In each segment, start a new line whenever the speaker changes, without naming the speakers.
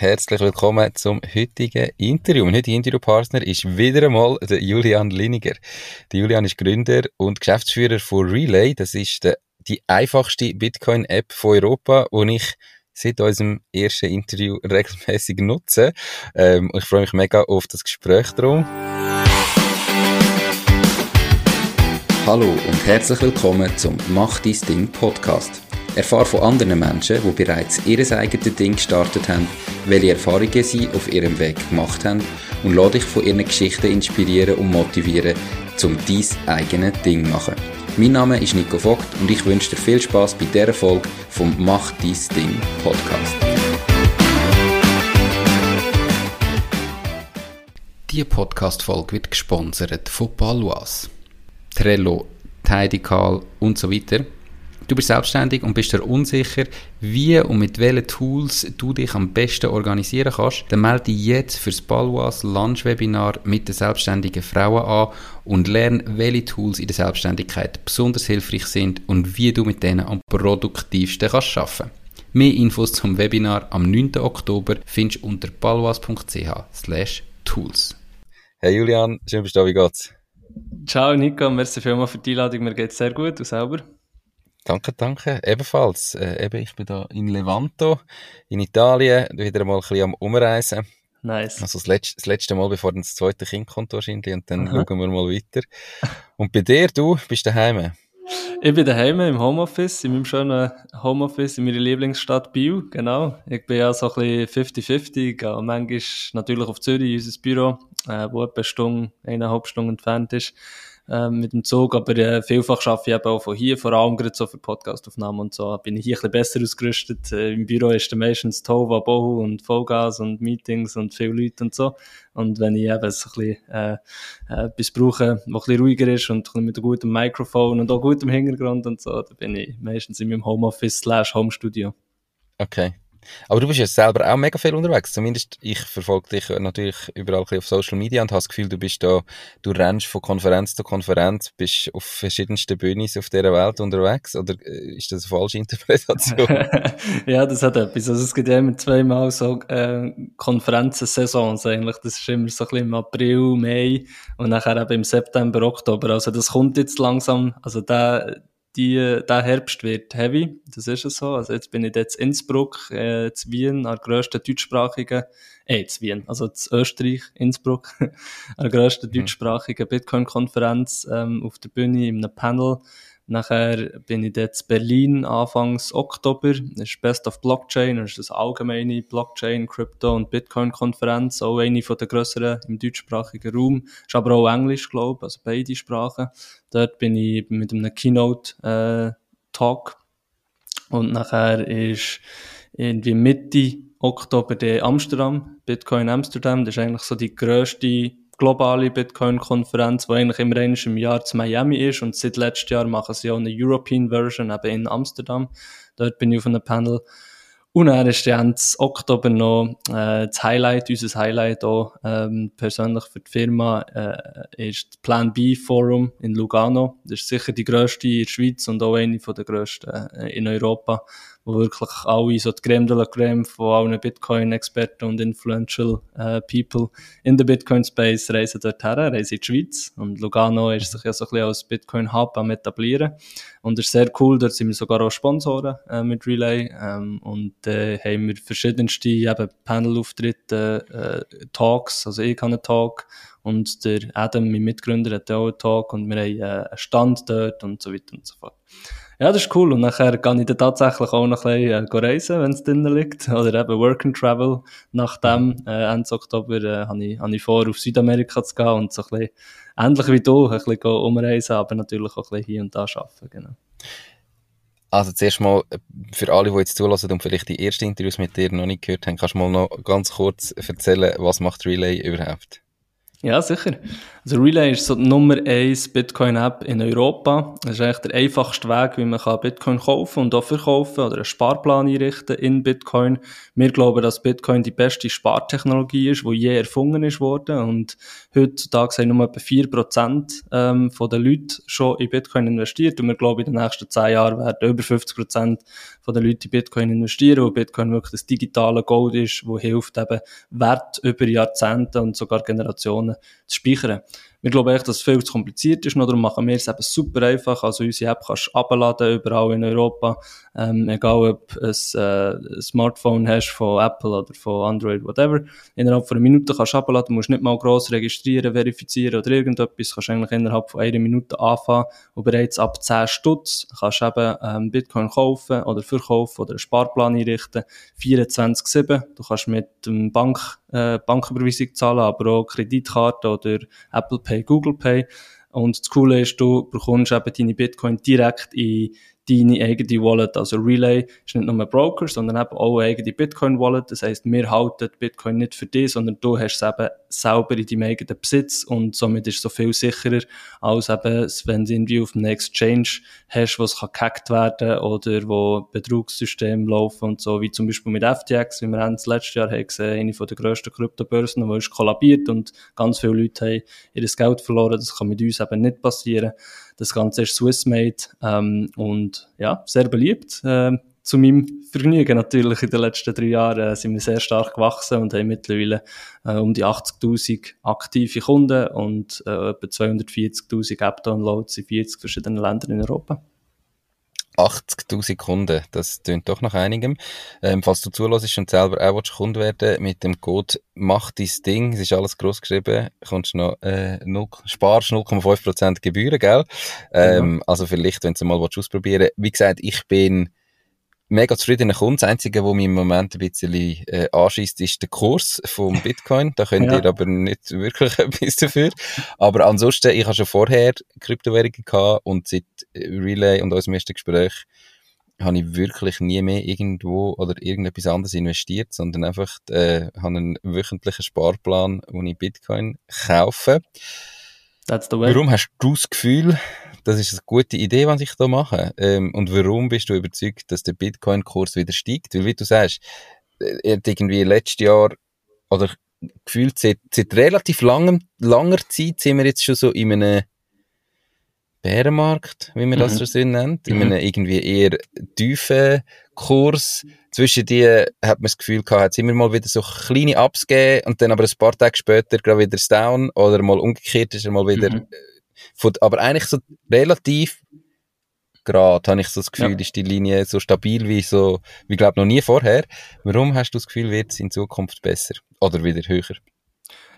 herzlich willkommen zum heutigen Interview. Mein heutiger Interviewpartner ist wieder einmal der Julian Liniger. Der Julian ist Gründer und Geschäftsführer von Relay. Das ist die, die einfachste Bitcoin-App von Europa, die ich seit unserem ersten Interview regelmäßig nutze. Ähm, ich freue mich mega auf das Gespräch darum. Hallo und herzlich willkommen zum Mach dein Ding Podcast. Erfahre von anderen Menschen, die bereits ihr eigenes Ding gestartet haben, welche Erfahrungen sie auf ihrem Weg gemacht haben und lade dich von ihren Geschichten inspirieren und motivieren, um dein eigenes Ding zu machen. Mein Name ist Nico Vogt und ich wünsche dir viel Spaß bei dieser Folge vom Mach dein Ding Podcast. Diese Podcast-Folge wird gesponsert von Palois, Trello, Tidycall und so weiter – Du bist selbstständig und bist dir unsicher, wie und mit welchen Tools du dich am besten organisieren kannst, dann melde dich jetzt fürs Balwas Lunch Webinar mit den selbstständigen Frauen an und lerne, welche Tools in der Selbstständigkeit besonders hilfreich sind und wie du mit denen am produktivsten kannst arbeiten. Mehr Infos zum Webinar am 9. Oktober findest du unter balwas.ch tools. Hey Julian, schön bist du da, wie geht's?
Ciao Nico, merci vielmals für die Einladung, mir geht's sehr gut und selber?
Danke, danke. Ebenfalls. Äh, eben, ich bin da in Levanto, in Italien, wieder mal ein bisschen am Umreisen.
Nice.
Also das letzte, das letzte Mal, bevor dann das zweite Kind kommt wahrscheinlich, und dann Aha. schauen wir mal weiter. Und bei dir, du, bist daheim?
Ich bin daheim im Homeoffice, in meinem schönen Homeoffice in meiner Lieblingsstadt Biel, genau. Ich bin ja so ein bisschen 50-50, auch manchmal natürlich auf Zürich, unser Büro, äh, wo etwa eine Stunde, eineinhalb Stunden entfernt ist ähm, mit dem Zug, aber äh, vielfach arbeite ich eben auch von hier, vor allem gerade so für Podcastaufnahmen und so, bin ich hier ein bisschen besser ausgerüstet. Äh, Im Büro ist der meistens Tova, Bohu und Vollgas und Meetings und viele Leute und so. Und wenn ich eben so ein bisschen äh, äh, etwas brauche, was ein bisschen ruhiger ist und mit einem guten Mikrofon und auch gutem Hintergrund und so, dann bin ich meistens in meinem Homeoffice slash Homestudio.
Okay. Aber du bist ja selber auch mega viel unterwegs. Zumindest ich verfolge dich natürlich überall auf Social Media und habe das Gefühl, du bist da, du rennst von Konferenz zu Konferenz, bist auf verschiedensten Bühnen auf dieser Welt unterwegs. Oder äh, ist das eine falsche Interpretation?
ja, das hat etwas. Also es gibt ja immer zweimal so äh, Konferenzen-Saisons eigentlich. Das ist immer so ein bisschen im April, Mai und nachher eben im September, Oktober. Also das kommt jetzt langsam. Also der die, der Herbst wird heavy, das ist es so. Also jetzt bin ich jetzt in Innsbruck, äh, zu Wien, an der grössten deutschsprachigen, äh, zu Wien, also zu Österreich, Innsbruck, an der grössten mhm. deutschsprachigen Bitcoin-Konferenz ähm, auf der Bühne, in einem Panel Nachher bin ich jetzt Berlin Anfangs Oktober. Das ist Best of Blockchain. Das ist eine allgemeine Blockchain, Crypto und Bitcoin Konferenz. Auch eine von der grösseren im deutschsprachigen Raum. Ist aber auch Englisch, glaube ich. Also beide Sprachen. Dort bin ich mit einem Keynote, äh, Talk. Und nachher ist irgendwie Mitte Oktober der Amsterdam, Bitcoin Amsterdam. Das ist eigentlich so die grösste globale Bitcoin-Konferenz, die eigentlich immer einmal im Jahr zu Miami ist und seit letztem Jahr machen sie auch eine European Version eben in Amsterdam. Dort bin ich auf einem Panel. Und dann ist Ende Oktober noch äh, das Highlight, unser Highlight auch ähm, persönlich für die Firma, äh, ist das Plan B Forum in Lugano. Das ist sicher die grösste in der Schweiz und auch eine der grössten äh, in Europa wo wirklich alle so die Creme de la Creme von allen Bitcoin-Experten und influential äh, People in the Bitcoin-Space reisen dort her, reisen in die Schweiz. Und Lugano ist sich ja so ein bisschen als Bitcoin-Hub am etablieren. Und das ist sehr cool, dort sind wir sogar auch Sponsoren äh, mit Relay. Ähm, und äh, haben wir verschiedenste eben Panel-Auftritte, äh, Talks, also ich habe einen Talk und der Adam, mein Mitgründer, hat auch einen Talk und wir haben äh, einen Stand dort und so weiter und so fort. Ja, das ist cool. Und nachher kann ich dann tatsächlich auch noch ein bisschen äh, reisen, wenn es drinnen liegt. Oder eben Work and Travel. Nachdem, äh, Ende Oktober, äh, habe ich, hab ich vor, auf Südamerika zu gehen und so ein bisschen, ähnlich wie du, ein bisschen umreisen, aber natürlich auch ein bisschen hier und da arbeiten, genau.
Also zuerst mal, äh, für alle, die jetzt zulassen und vielleicht die ersten Interviews mit dir noch nicht gehört haben, kannst du mal noch ganz kurz erzählen, was macht Relay überhaupt?
Ja, sicher. Also Relay ist so die Nummer 1 Bitcoin-App in Europa. Das ist eigentlich der einfachste Weg, wie man Bitcoin kaufen und auch verkaufen oder einen Sparplan einrichten in Bitcoin. Wir glauben, dass Bitcoin die beste Spartechnologie ist, die je erfunden ist worden. Und heutzutage sind nur etwa 4% ähm, von den Leuten schon in Bitcoin investiert. Und wir glauben, in den nächsten 10 Jahren werden über 50% von den Leuten in Bitcoin investieren, weil Bitcoin wirklich das digitale Gold ist, wo hilft eben Wert über Jahrzehnte und sogar Generationen zu speichern. Wir glauben echt, dass es viel zu kompliziert ist, nur darum machen wir es eben super einfach. Also unsere App kannst du abladen, überall in Europa. Ähm, egal ob ein, äh, Smartphone hast von Apple oder von Android, whatever. Innerhalb von einer Minute kannst du abladen, musst nicht mal gross registrieren, verifizieren oder irgendetwas. Kannst eigentlich innerhalb von einer Minute anfangen und bereits ab 10 Stutz kannst du eben ähm, Bitcoin kaufen oder verkaufen oder einen Sparplan einrichten. 24-7. Du kannst mit dem Bank, äh, Banküberweisung zahlen, aber auch Kreditkarte oder Apple Pay Pay, Google Pay. Und das Coole ist, du bekommst eben deine Bitcoin direkt in deine eigene Wallet. Also Relay ist nicht nur ein Broker, sondern eben auch eine eigene Bitcoin-Wallet. Das heisst, wir halten Bitcoin nicht für dich, sondern du hast es eben selber in deinem eigenen Besitz und somit ist es so viel sicherer, als eben, wenn du irgendwie auf einem Exchange hast, wo es gehackt werden oder wo Betrugssysteme laufen und so, wie zum Beispiel mit FTX, wie wir das letztes Jahr haben gesehen, eine der grössten Kryptobörsen, die ist kollabiert und ganz viele Leute haben ihr Geld verloren. Das kann mit uns eben nicht passieren. Das Ganze ist Swissmade ähm, und ja, sehr beliebt. Äh, zu meinem Vergnügen natürlich in den letzten drei Jahren äh, sind wir sehr stark gewachsen und haben mittlerweile äh, um die 80.000 aktive Kunden und äh, etwa 240.000 App-Downloads in 40 verschiedenen Ländern in Europa.
80.000 Kunden, das tönt doch nach einigem. Ähm, falls du zulässt und selber auch Kunde werden mit dem Code «Mach dein Ding», es ist alles groß geschrieben, kommst noch, äh, 0, sparst 0,5% Gebühren, gell? Ähm, ja. Also vielleicht, wenn du mal ausprobieren Wie gesagt, ich bin mega zufriedener Kunde. Das Einzige, was mich im Moment ein bisschen äh, anschießt, ist der Kurs vom Bitcoin. Da könnt ja. ihr aber nicht wirklich etwas dafür. Aber ansonsten, ich habe schon vorher Kryptowährungen gehabt und seit Relay und unserem ersten Gespräch habe ich wirklich nie mehr irgendwo oder irgendetwas anderes investiert, sondern einfach äh, habe einen wöchentlichen Sparplan, wo ich Bitcoin kaufe. That's the way. Warum hast du das Gefühl, das ist eine gute Idee, was ich da mache. Ähm, und warum bist du überzeugt, dass der Bitcoin-Kurs wieder steigt? Weil, wie du sagst, äh, irgendwie letztes Jahr, oder gefühlt seit, seit relativ langem, langer Zeit sind wir jetzt schon so in einem Bärenmarkt, wie man das mhm. so nennt, in einem mhm. irgendwie eher tiefen Kurs. Zwischen die hat man das Gefühl gehabt, hat es immer mal wieder so kleine Ups gegeben und dann aber ein paar Tage später gerade wieder das Down oder mal umgekehrt ist er mal wieder mhm. Von, aber eigentlich so relativ gerade habe ich so das Gefühl, ja. ist die Linie so stabil wie so, wie glaube noch nie vorher. Warum hast du das Gefühl, wird es in Zukunft besser oder wieder höher?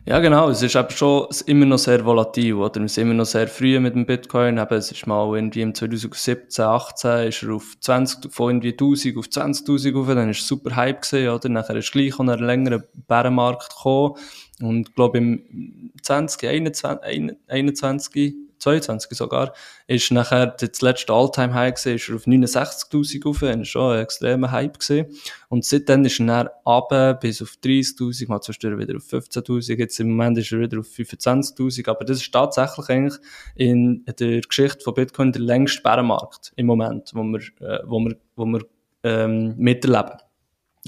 Ja, genau. Es ist eben schon immer noch sehr volatil, oder? Wir sind immer noch sehr früh mit dem Bitcoin. Eben, es ist mal irgendwie im 2017, 18 ist er auf 20, von irgendwie 1000 auf 20.000 rauf. Dann ist es super Hype gesehen, oder? Nachher ist gleich an einen längeren Bärenmarkt gekommen. Und ich glaube, im 20, 21, 21 22 sogar, ist nachher das letzte All-Time-High gewesen, ist er auf 69.000 rauf, das war schon ein extremer Hype gewesen. Und seitdem ist er dann runter bis auf 30.000, mal zwischendurch wieder auf 15.000, jetzt im Moment ist er wieder auf 25.000, aber das ist tatsächlich eigentlich in der Geschichte von Bitcoin der längste Bärenmarkt im Moment, wo wir, äh, wo wir, wo wir ähm, miterleben.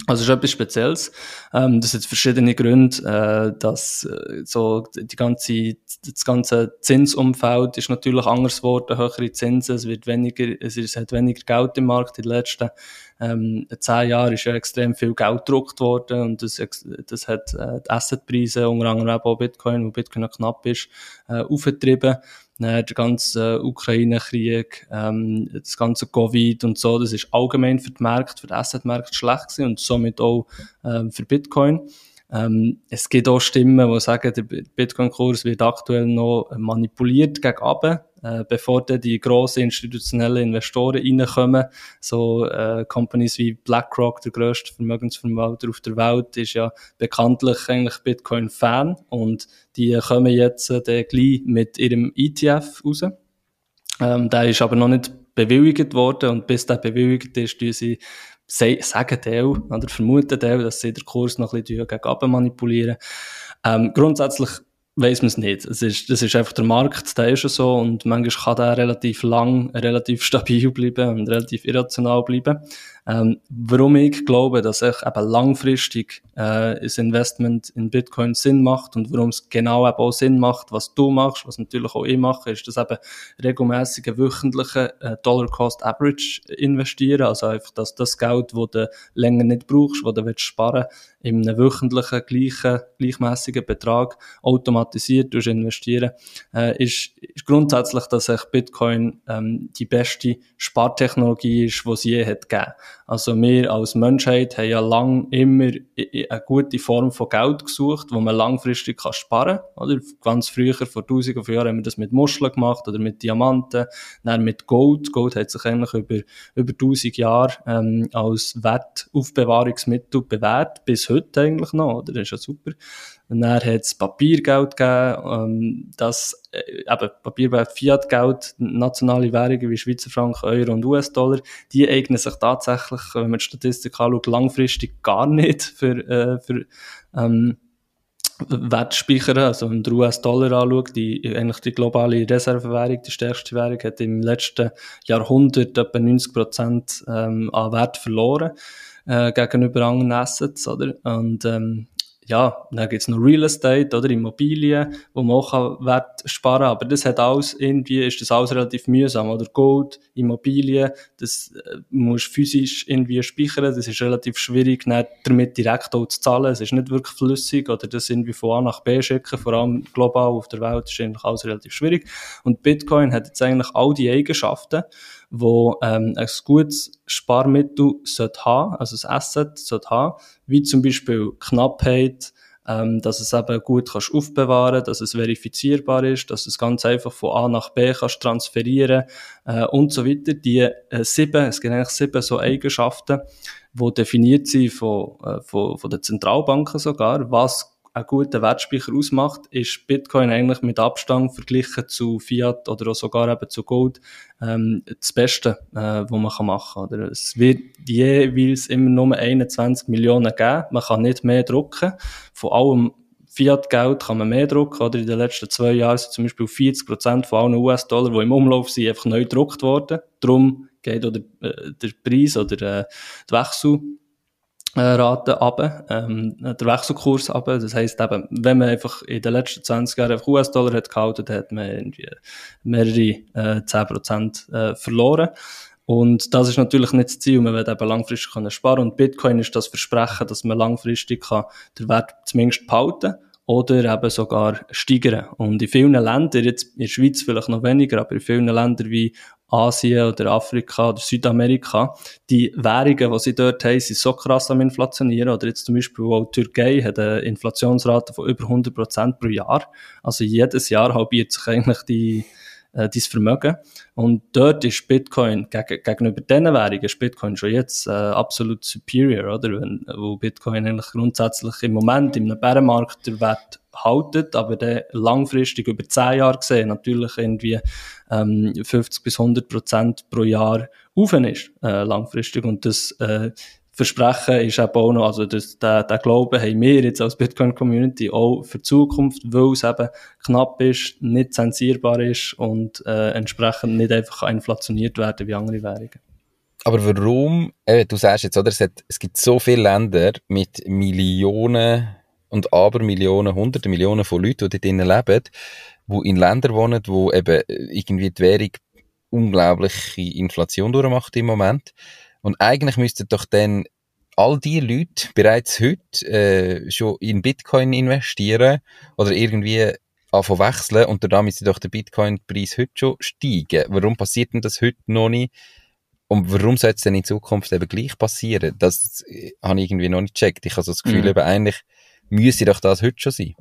Also es ist etwas Spezielles. Ähm, das hat verschiedene Gründe, äh, dass äh, so die ganze, das ganze Zinsumfeld ist natürlich anders geworden, höhere Zinsen, es wird weniger, es, ist, es hat weniger Geld im Markt. In den letzten ähm, zehn Jahren ist ja extrem viel Geld gedruckt worden und das, das hat äh, die Assetpreise, unter anderem auch Bitcoin, wo Bitcoin knapp ist, äh, aufgetrieben der ganze Ukraine-Krieg, ähm, das ganze Covid und so, das ist allgemein für die Märkte, für die Asset-Märkte schlecht gewesen und somit auch ähm, für Bitcoin. Ähm, es gibt auch Stimmen, die sagen, der Bitcoin-Kurs wird aktuell noch manipuliert gegen äh, bevor dann die grossen institutionellen Investoren reinkommen. So äh, Companies wie BlackRock, der grösste Vermögensverwalter auf der Welt, ist ja bekanntlich eigentlich Bitcoin-Fan und die kommen jetzt äh, gleich mit ihrem ETF raus. Ähm, der ist aber noch nicht bewilligt worden und bis der bewilligt ist, tun sie sagen Teil oder vermuten Teil, dass sie den Kurs noch ein bisschen gegen manipulieren. Ähm, grundsätzlich weiß man es nicht. Es ist, das ist einfach der Markt, der ist so und manchmal kann der relativ lang, relativ stabil bleiben und relativ irrational bleiben. Ähm, warum ich glaube, dass ich eben langfristig äh, ein Investment in Bitcoin Sinn macht und warum es genau eben auch Sinn macht, was du machst, was natürlich auch ich mache, ist, dass eben regelmäßige wöchentliche äh, Dollar Cost Average investieren, also einfach, dass das Geld, das du länger nicht brauchst, das du willst sparen in einem wöchentlichen, gleichen, gleichmäßigen Betrag automatisiert durch investieren, äh, ist, ist grundsätzlich, dass sich Bitcoin ähm, die beste Spartechnologie ist, die es je hat gegeben. Also wir als Menschheit haben ja lang immer eine gute Form von Geld gesucht, wo man langfristig kann sparen kann. Oder? Ganz früher, vor tausenden von Jahren, haben wir das mit Muscheln gemacht oder mit Diamanten, dann mit Gold. Gold hat sich eigentlich über, über tausend Jahre ähm, als Wertaufbewahrungsmittel bewährt, bis heute eigentlich noch, oder? Das ist ja super. Und dann hat es Papiergeld gegeben, ähm, das, äh, eben, Papiergeld, Fiatgeld, nationale Währungen wie Schweizer Franken, Euro und US-Dollar, die eignen sich tatsächlich, wenn man die Statistik anschaut, langfristig gar nicht für, äh, für, ähm, Wertspeichern, also wenn man den US-Dollar anschaut, die, eigentlich die globale Reservewährung, die stärkste Währung, hat im letzten Jahrhundert etwa 90 Prozent ähm, an Wert verloren äh, gegenüber anderen Assets, oder? Und ähm, ja, dann gibt's noch Real Estate oder Immobilien, wo man auch Wert sparen kann. Aber das hat alles, irgendwie ist das alles relativ mühsam. Oder Gold, Immobilien, das äh, musst physisch irgendwie speichern. Das ist relativ schwierig, nicht damit direkt auch zu zahlen. Es ist nicht wirklich flüssig oder das irgendwie von A nach B schicken. Vor allem global auf der Welt ist eigentlich alles relativ schwierig. Und Bitcoin hat jetzt eigentlich all die Eigenschaften, wo ähm, ein gutes Sparmittel sollte haben, also ein Asset sollte haben, wie zum Beispiel Knappheit, ähm, dass es eben gut kannst aufbewahren, dass es verifizierbar ist, dass es ganz einfach von A nach B kannst transferieren äh, und so weiter. Die äh, sieben, es gibt eigentlich sieben so Eigenschaften, wo definiert sind von, äh, von, von den Zentralbanken sogar, was einen guten Wertspeicher ausmacht, ist Bitcoin eigentlich mit Abstand verglichen zu Fiat oder auch sogar eben zu Gold ähm, das Beste, äh, was man kann machen kann. Es wird jeweils immer nur 21 Millionen geben. Man kann nicht mehr drucken. Von allem Fiat-Geld kann man mehr drucken. Oder in den letzten zwei Jahren sind zum Beispiel 40 Prozent von allen US-Dollar, die im Umlauf sind, einfach neu gedruckt worden. Darum geht oder, äh, der Preis oder äh, die Wechsel Rate ab, ähm, der Wechselkurs ab. Das heisst eben, wenn man einfach in den letzten 20 Jahren einfach US-Dollar hat gehalten, hat man irgendwie mehrere äh, 10% äh, verloren. Und das ist natürlich nicht das Ziel. Man will eben langfristig können sparen. Und Bitcoin ist das Versprechen, dass man langfristig kann den Wert zumindest behalten oder eben sogar steigern. Und in vielen Ländern, jetzt in der Schweiz vielleicht noch weniger, aber in vielen Ländern wie Asien oder Afrika oder Südamerika, die Währungen, die sie dort haben, sind so krass am Inflationieren. Oder jetzt zum Beispiel auch die Türkei hat eine Inflationsrate von über 100 Prozent pro Jahr. Also jedes Jahr halbiert sich eigentlich die, äh, dein Vermögen. Und dort ist Bitcoin geg gegenüber diesen Währungen ist Bitcoin schon jetzt äh, absolut superior, oder? Wenn, wo Bitcoin eigentlich grundsätzlich im Moment einem Bärenmarkt der Wert haltet, aber dann langfristig über zehn Jahre gesehen natürlich irgendwie ähm, 50 bis 100 Prozent pro Jahr auf ist, äh, langfristig. Und das äh, Versprechen ist eben auch noch, also das, der, der Glaube haben wir jetzt als Bitcoin-Community auch für die Zukunft, weil es eben knapp ist, nicht zensierbar ist und äh, entsprechend nicht einfach inflationiert werden wie andere Währungen.
Aber warum, äh, du sagst jetzt, oder, es, hat, es gibt so viele Länder mit Millionen und Abermillionen, hunderte Millionen von Leuten, die dort leben, die in Ländern wohnen, wo eben irgendwie die Währung unglaubliche Inflation durchmacht im Moment. Und eigentlich müssten doch dann all die Leute bereits heute äh, schon in Bitcoin investieren oder irgendwie anfangen wechseln und damit müsste doch der Bitcoin-Preis heute schon steigen. Warum passiert denn das heute noch nicht? Und warum soll es denn in Zukunft eben gleich passieren? Das äh, habe ich irgendwie noch nicht gecheckt. Ich habe so das Gefühl, mhm. eben eigentlich müsste doch das heute schon sein.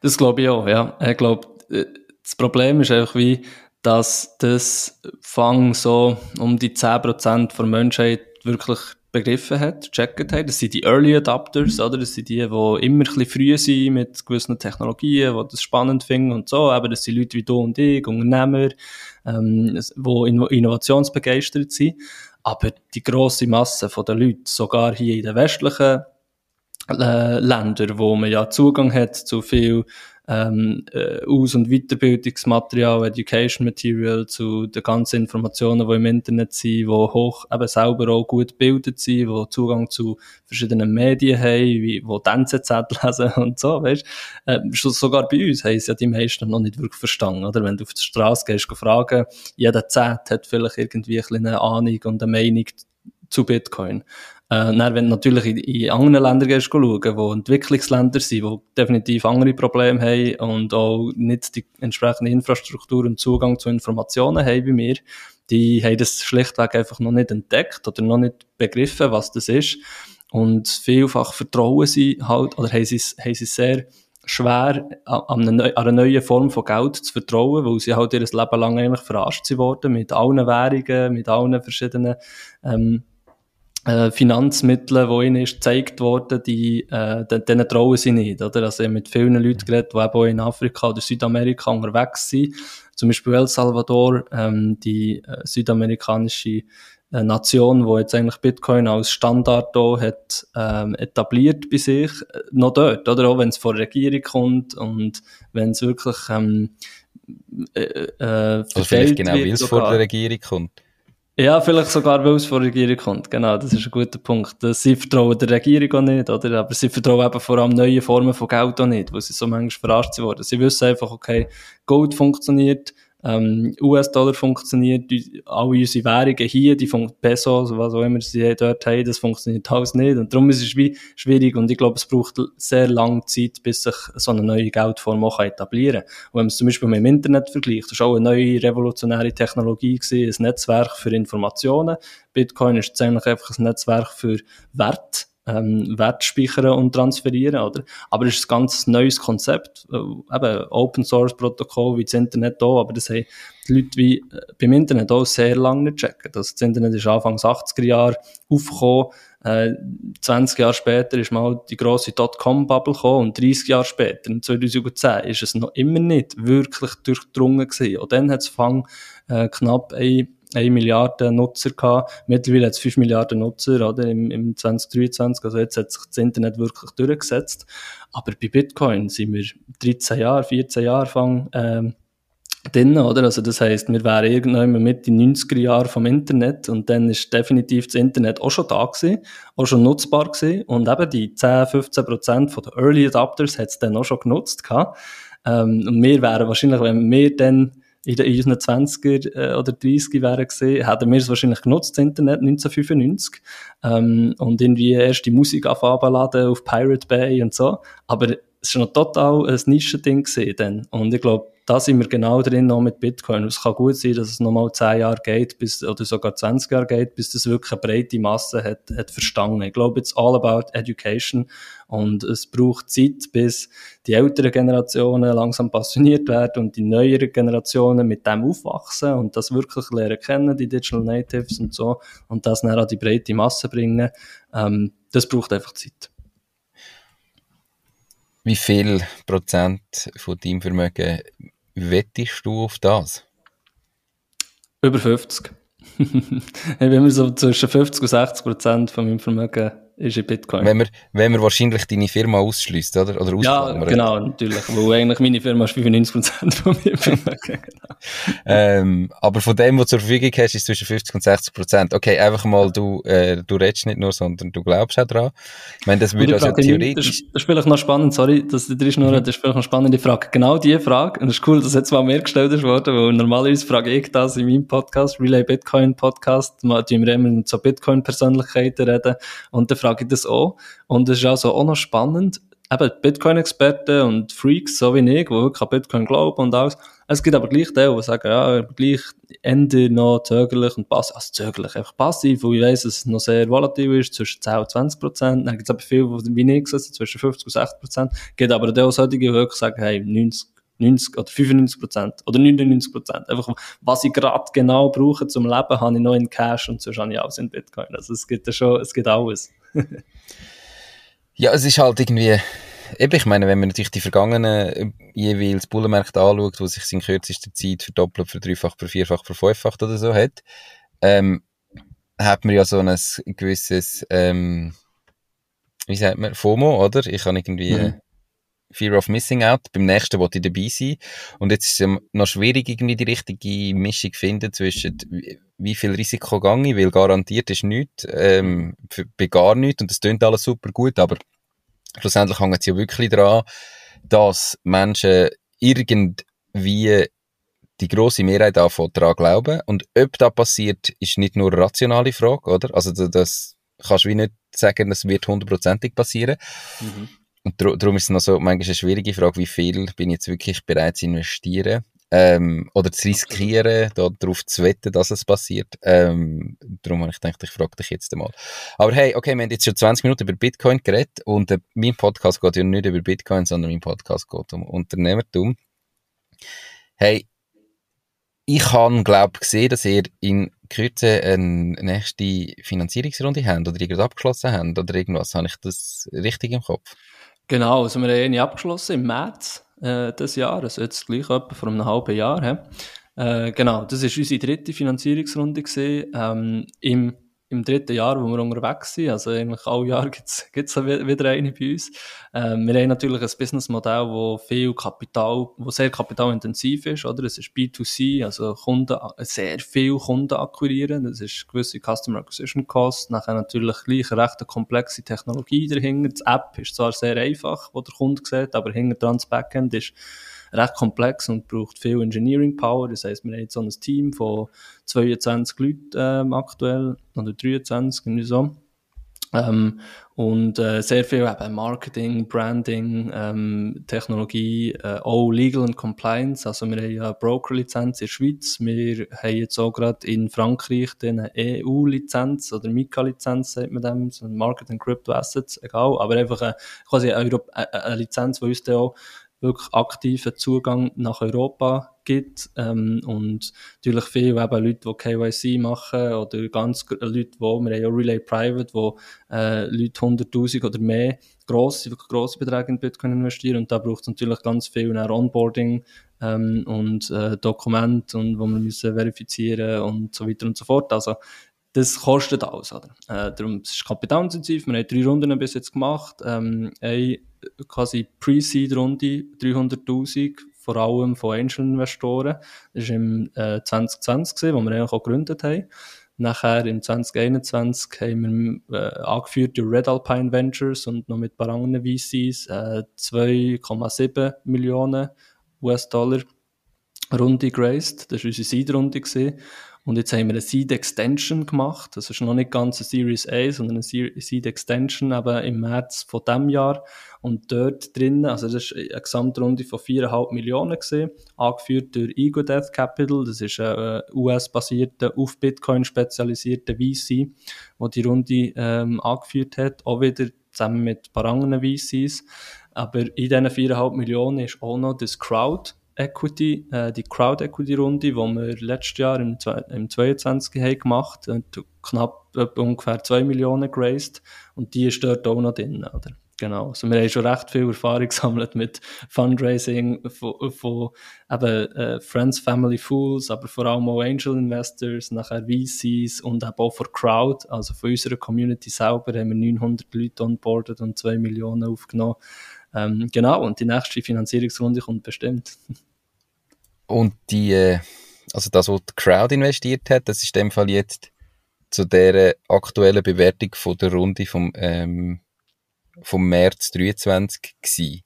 Das glaube ich auch, ja. Ich glaube, äh, das Problem ist einfach wie, dass das Fang so um die 10% der Menschheit wirklich begriffen hat, gecheckt hat. Das sind die Early Adapters, oder? Das sind die, die immer ein bisschen früh sind mit gewissen Technologien, die das spannend finden und so. Aber das sind Leute wie du und ich, Unternehmer, ähm, die innovationsbegeistert sind. Aber die grosse Masse der Leute, sogar hier in den westlichen äh, Länder, wo man ja Zugang hat zu viel ähm, äh, Aus- und Weiterbildungsmaterial, Education Material, zu den ganzen Informationen, die im Internet sind, die hoch eben selber auch gut gebildet sind, die Zugang zu verschiedenen Medien haben, wie, wo die NZZ lesen und so, weißt äh, Sogar bei uns haben es ja die meisten noch nicht wirklich verstanden, oder? Wenn du auf die Straße gehst, fragen, jeder Z hat vielleicht irgendwie eine Ahnung und eine Meinung zu Bitcoin. Äh, dann, wenn du natürlich in, in anderen Ländern gehst, schauen, wo Entwicklungsländer sind, die definitiv andere Probleme haben und auch nicht die entsprechende Infrastruktur und Zugang zu Informationen haben wie wir, die haben das schlichtweg einfach noch nicht entdeckt oder noch nicht begriffen, was das ist. Und vielfach vertrauen sie halt, oder haben sie, haben sie sehr schwer, an eine, an eine neue Form von Geld zu vertrauen, weil sie halt ihr Leben lang eigentlich verarscht worden mit allen Währungen, mit allen verschiedenen ähm, äh, Finanzmittel, die ihnen ist gezeigt worden, die, äh, denen trauen sie nicht, oder? Also, ich habe mit vielen Leuten geredet, die eben auch in Afrika oder Südamerika unterwegs sind. Zum Beispiel El Salvador, ähm, die äh, südamerikanische äh, Nation, die jetzt eigentlich Bitcoin als Standard da hat, ähm, etabliert bei sich, äh, noch dort, oder? Auch wenn es von der Regierung kommt und wenn es wirklich, ähm,
äh, äh, also vielleicht genau, weil es von der Regierung kommt.
Ja, vielleicht sogar, weil es von der Regierung kommt. Genau, das ist ein guter Punkt. Sie vertrauen der Regierung auch nicht, oder? Aber sie vertrauen eben vor allem neue Formen von Geld auch nicht, wo sie so manchmal verarscht worden. Sie wissen einfach, okay, Gold funktioniert, ähm, US-Dollar funktioniert, alle unsere Währungen hier, die Pesos, was auch immer sie dort haben, das funktioniert alles nicht. Und darum ist es wie schwierig und ich glaube, es braucht sehr lange Zeit, bis sich so eine neue Geldform auch etablieren kann. Und wenn man es zum Beispiel mit dem Internet vergleicht, das war auch eine neue revolutionäre Technologie gewesen, ein Netzwerk für Informationen. Bitcoin ist jetzt eigentlich einfach ein Netzwerk für Wert ähm, Wert speichern und transferieren, oder? Aber es ist ein ganz neues Konzept, äh, eben Open Source Protokoll wie das Internet auch, aber das haben die Leute wie äh, beim Internet auch sehr lange nicht checken. Also das Internet ist Anfangs 80er Jahre aufgekommen, äh, 20 Jahre später ist mal die grosse Dotcom-Bubble gekommen und 30 Jahre später, in 2010, ist es noch immer nicht wirklich durchdrungen gewesen. Und dann hat es äh, knapp ein 1 Milliarde Nutzer gehabt. Mittlerweile hat es 5 Milliarden Nutzer, oder? Im, im 2023. Also jetzt hat sich das Internet wirklich durchgesetzt. Aber bei Bitcoin sind wir 13 Jahre, 14 Jahre Fang, ähm, drin, oder? Also das heisst, wir wären irgendwann mit den 90er Jahren vom Internet und dann ist definitiv das Internet auch schon da gewesen, auch schon nutzbar gewesen und eben die 10, 15 Prozent von den Early Adopters hat es dann auch schon genutzt gehabt. Ähm, und wir wären wahrscheinlich, wenn wir dann in, in unseren 20er äh, oder 30er wären gesehen, hätten wir es wahrscheinlich genutzt, das Internet 1995, ähm, und irgendwie erst die Musik aufladen auf Pirate Bay und so. Aber es war noch total ein Nischending dann. Und ich glaube, da sind wir genau drin noch mit Bitcoin. Es kann gut sein, dass es nochmal 10 Jahre geht, bis, oder sogar 20 Jahre geht, bis das wirklich eine breite Masse hat, hat verstanden. Ich glaube, it's all about education. Und es braucht Zeit, bis die älteren Generationen langsam passioniert werden und die neueren Generationen mit dem aufwachsen und das wirklich lernen kennen, die Digital Natives und so, und das dann an die breite Masse bringen. Ähm, das braucht einfach Zeit.
Wie viel Prozent von deinem Vermögen wettest du auf das?
Über 50. ich bin immer so zwischen 50 und 60 Prozent von meinem Vermögen ist in Bitcoin.
Wenn man, wenn man wahrscheinlich deine Firma ausschließt, oder? oder
ja, genau, natürlich. Weil eigentlich meine Firma ist 95% von mir
genau. ähm, aber von dem, was du zur Verfügung hast, ist zwischen 50 und 60%. Okay, einfach mal, du, äh, du redest nicht nur, sondern du glaubst auch dran. Ich meine, das würde also theoretisch...
Das, das ist vielleicht noch spannend, sorry, dass du drin nur, mhm. das ist vielleicht noch spannende Frage. Genau die Frage, und es ist cool, dass jetzt mal mehr gestellt ist worden, weil normalerweise frage ich das in meinem Podcast, Relay Bitcoin Podcast, tun wir immer so Bitcoin-Persönlichkeiten reden, und dann frage ich das auch. Und es ist also auch noch spannend, eben Bitcoin-Experten und Freaks, so wie ich, die wirklich an Bitcoin glauben und alles. Es gibt aber gleich die, die sagen, ja, gleich Ende noch zögerlich und passiv, also zögerlich, einfach passiv, weil ich weiss, dass es noch sehr volatil ist, zwischen 10 und 20 Prozent. Dann gibt es aber viele, wie ich gesagt zwischen 50 und 60 Prozent. Gibt aber auch solche, die wirklich sagen, hey, 90, 90 oder 95 Prozent oder 99 Prozent. Einfach, was ich gerade genau brauche zum Leben, habe ich noch in Cash und sonst habe ich alles in Bitcoin. Also es gibt ja schon, es gibt alles.
ja, es ist halt irgendwie, eben, ich meine, wenn man natürlich die vergangenen äh, jeweils Bullenmärkte anschaut, wo sich in kürzester Zeit verdoppelt, verdreifacht, vervierfacht, verfünffacht oder so hat, ähm, hat man ja so ein gewisses, ähm, wie sagt man, FOMO, oder? Ich habe irgendwie mhm. Fear of Missing Out. Beim nächsten wollte ich dabei sein. Und jetzt ist es noch schwierig, irgendwie die richtige Mischung zu finden zwischen wie viel Risiko gehe ich, weil garantiert ist nichts, ähm, bei gar nichts und es klingt alles super gut, aber schlussendlich hängt es ja wirklich daran, dass Menschen irgendwie die große Mehrheit davon daran glauben. Und ob das passiert, ist nicht nur eine rationale Frage, oder? Also das kannst du wie nicht sagen, das wird hundertprozentig passieren. Mhm. Und darum ist es noch so manchmal eine schwierige Frage, wie viel bin ich jetzt wirklich bereit zu investieren ähm, oder zu riskieren, da darauf zu wetten, dass es passiert. Ähm, darum habe ich gedacht, ich frage dich jetzt einmal. Aber hey, okay, wir haben jetzt schon 20 Minuten über Bitcoin geredet und äh, mein Podcast geht ja nicht über Bitcoin, sondern mein Podcast geht um Unternehmertum. Hey, ich habe, glaube gesehen, dass ihr in Kürze eine nächste Finanzierungsrunde habt oder irgendwas abgeschlossen habt oder irgendwas. Habe ich das richtig im Kopf?
Genau, also wir haben eine abgeschlossen im März äh, des Jahres, also jetzt gleich etwa vor einem halben Jahr. Äh, genau, das ist unsere dritte Finanzierungsrunde gesehen ähm, im im dritten Jahr, wo wir unterwegs sind, also eigentlich alle Jahre gibt's gibt's wieder eine bei uns. Ähm, wir haben natürlich ein Businessmodell, wo viel Kapital, wo sehr kapitalintensiv ist, oder? Es ist B2C, also Kunden, sehr viel Kunden akquirieren. Das ist gewisse Customer Acquisition Cost. Nachher natürlich gleich eine recht komplexe Technologie dahinter. Die App ist zwar sehr einfach, wo der Kunde sieht, aber hinter dran das Backend ist recht komplex und braucht viel Engineering Power. Das heißt, wir haben jetzt so ein Team von 22 Leuten ähm, aktuell, oder 23, irgendwie so. Ähm, und äh, sehr viel eben Marketing, Branding, ähm, Technologie, äh, auch Legal and Compliance. Also wir haben ja Broker-Lizenz in der Schweiz. Wir haben jetzt auch gerade in Frankreich eine EU-Lizenz oder MiCA-Lizenz, sagt man dem, so Market and Crypto Assets, egal. Aber einfach eine, quasi eine, eine, eine Lizenz, die uns dann auch wirklich aktiven Zugang nach Europa gibt ähm, und natürlich viele eben Leute, die KYC machen oder ganz Leute, die, wir haben ja Relay Private, wo äh, Leute 100'000 oder mehr grosse, wirklich grosse Beträge in Bitcoin investieren und da braucht es natürlich ganz viel nach Onboarding ähm, und äh, Dokumente und wo wir müssen verifizieren und so weiter und so fort. Also das kostet alles. Oder? Äh, darum es ist kapitalintensiv. Wir haben drei Runden bis jetzt gemacht. Ähm, eine quasi Pre-Seed-Runde, 300'000, vor allem von Angel-Investoren. Das war im äh, 2020, gewesen, wo wir eigentlich auch gegründet haben. Nachher im 2021 haben wir äh, angeführt durch Red Alpine Ventures und noch mit ein paar anderen VCs äh, 2,7 Millionen US-Dollar Runde geraced. Das war unsere Seed-Runde. Und jetzt haben wir eine Seed Extension gemacht. Das ist noch nicht ganz eine Series A, sondern eine Seed Extension eben im März von diesem Jahr. Und dort drinnen, also das ist eine Gesamtrunde von 4,5 Millionen gesehen, angeführt durch Ego Death Capital. Das ist ein US-basierter, auf Bitcoin spezialisierter VC, der die Runde ähm, angeführt hat. Auch wieder zusammen mit ein paar anderen VCs. Aber in diesen 4,5 Millionen ist auch noch das Crowd Equity, äh, die Crowd Equity Runde, die wir letztes Jahr im, im 22 haben gemacht und knapp ungefähr 2 Millionen geraced und die ist dort auch noch drin, oder? Genau. Also wir haben schon recht viel Erfahrung gesammelt mit Fundraising von, von eben, äh, Friends, Family, Fools, aber vor allem auch Angel Investors, nachher VCs und eben auch von Crowd, also von unserer Community selber haben wir 900 Leute onboardet und 2 Millionen aufgenommen. Ähm, genau, und die nächste Finanzierungsrunde kommt bestimmt.
Und die, äh, also das, was die Crowd investiert hat, das ist in dem Fall jetzt zu der aktuellen Bewertung von der Runde vom, ähm, vom März 23 gewesen.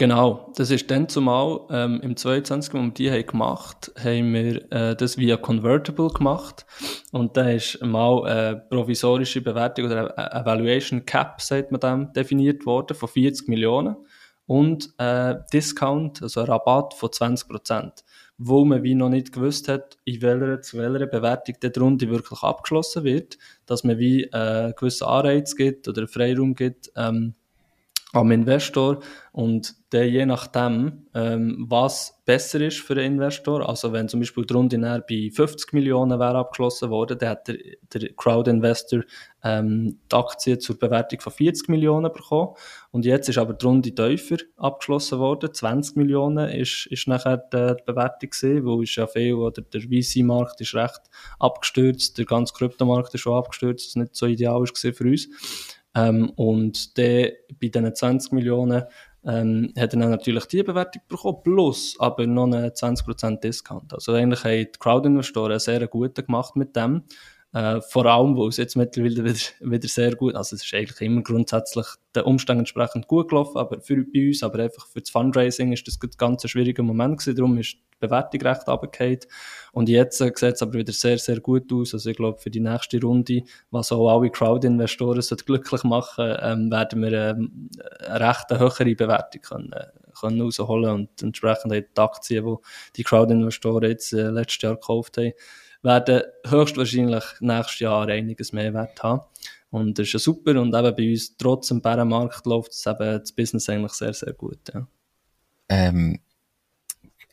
Genau, das ist dann zumal ähm, im 22, wo wir die haben gemacht haben, wir äh, das via Convertible gemacht. Und da ist mal eine provisorische Bewertung oder eine Evaluation Cap, sagt man dem, definiert worden von 40 Millionen und äh, Discount, also Rabatt von 20 Prozent, wo man wie noch nicht gewusst hat, in welcher, zu welcher Bewertung die Runde wirklich abgeschlossen wird, dass man wie äh, gewisse Anreiz gibt oder Freiraum gibt, ähm, am Investor und der je nachdem, ähm, was besser ist für den Investor, also wenn zum Beispiel die Runde bei 50 Millionen wäre abgeschlossen worden, dann hat der, der Crowd-Investor ähm, die Aktie zur Bewertung von 40 Millionen bekommen. Und jetzt ist aber die Runde tiefer abgeschlossen worden, 20 Millionen ist, ist nachher die, die Bewertung gewesen, wo ist ja viel, oder der VC-Markt ist recht abgestürzt, der ganze Kryptomarkt ist schon abgestürzt, was nicht so ideal ist für uns Ähm, und der, bei diesen 20 Millionen ähm, hat er dann natürlich die Bewertung bekommen, plus aber noch einen 20% Discount. Also eigentlich haben die Crowd-Investoren sehr guten gemacht mit dem. Äh, vor allem, wo es jetzt mittlerweile wieder, wieder sehr gut, also es ist eigentlich immer grundsätzlich den Umständen entsprechend gut gelaufen, aber für bei uns, aber einfach für das Fundraising ist das ein ganz schwieriger Moment gewesen, darum ist die Bewertung recht runtergefallen. Und jetzt äh, sieht es aber wieder sehr, sehr gut aus. Also ich glaube, für die nächste Runde, was auch alle Crowd-Investoren glücklich machen, ähm, werden wir ähm, eine recht höhere Bewertung können, können rausholen und entsprechend die Aktien, die die Crowd-Investoren jetzt äh, letztes Jahr gekauft haben, werden höchstwahrscheinlich nächstes Jahr einiges mehr Wert haben. Und das ist ja super. Und eben bei uns, trotz dem Bärenmarkt, läuft das, eben das Business eigentlich sehr, sehr gut. Ja.
Ähm,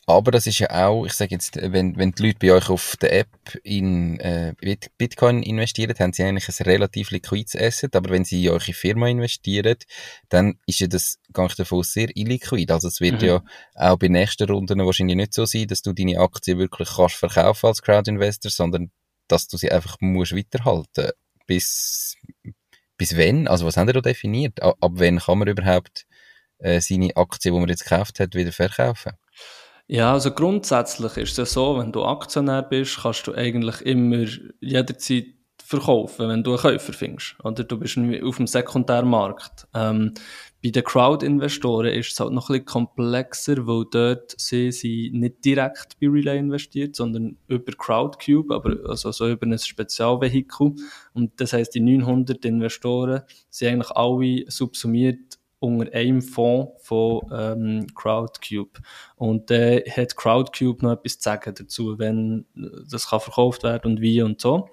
aber das ist ja auch, ich sage jetzt, wenn, wenn die Leute bei euch auf der App in äh, Bitcoin investieren, haben sie eigentlich ein relativ liquides Asset, aber wenn sie in eure Firma investieren, dann ist ja das, gehe ich davon sehr illiquid. Also es wird mhm. ja auch bei nächsten Runden wahrscheinlich nicht so sein, dass du deine Aktie wirklich kannst verkaufen als Crowd-Investor, sondern dass du sie einfach musst weiterhalten. Bis, bis wenn? Also was haben ihr da definiert? Ab, ab wann kann man überhaupt äh, seine Aktie, die man jetzt gekauft hat, wieder verkaufen?
Ja, also grundsätzlich ist es so, wenn du Aktionär bist, kannst du eigentlich immer jederzeit verkaufen, wenn du einen Käufer findest. Oder du bist auf dem Sekundärmarkt. Ähm, bei den Crowd-Investoren ist es halt noch ein bisschen komplexer, weil dort sie, sie nicht direkt bei Relay investiert, sondern über Crowdcube, aber also so über ein Spezialvehikel. Und das heißt, die 900 Investoren sind eigentlich alle subsumiert unter einem Fonds von ähm, Crowdcube. Und da äh, hat Crowdcube noch etwas zu sagen dazu, wenn das kann verkauft werden und wie und so.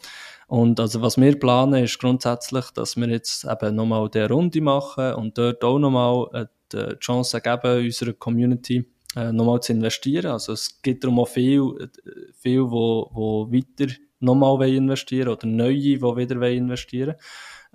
Und also was wir planen, ist grundsätzlich, dass wir jetzt eben nochmal diese Runde machen und dort auch nochmal äh, die Chance geben, unserer Community äh, nochmal zu investieren. Also es gibt darum auch viel, äh, viel wo, wo weiter nochmal investieren oder neue, die wieder investieren wollen.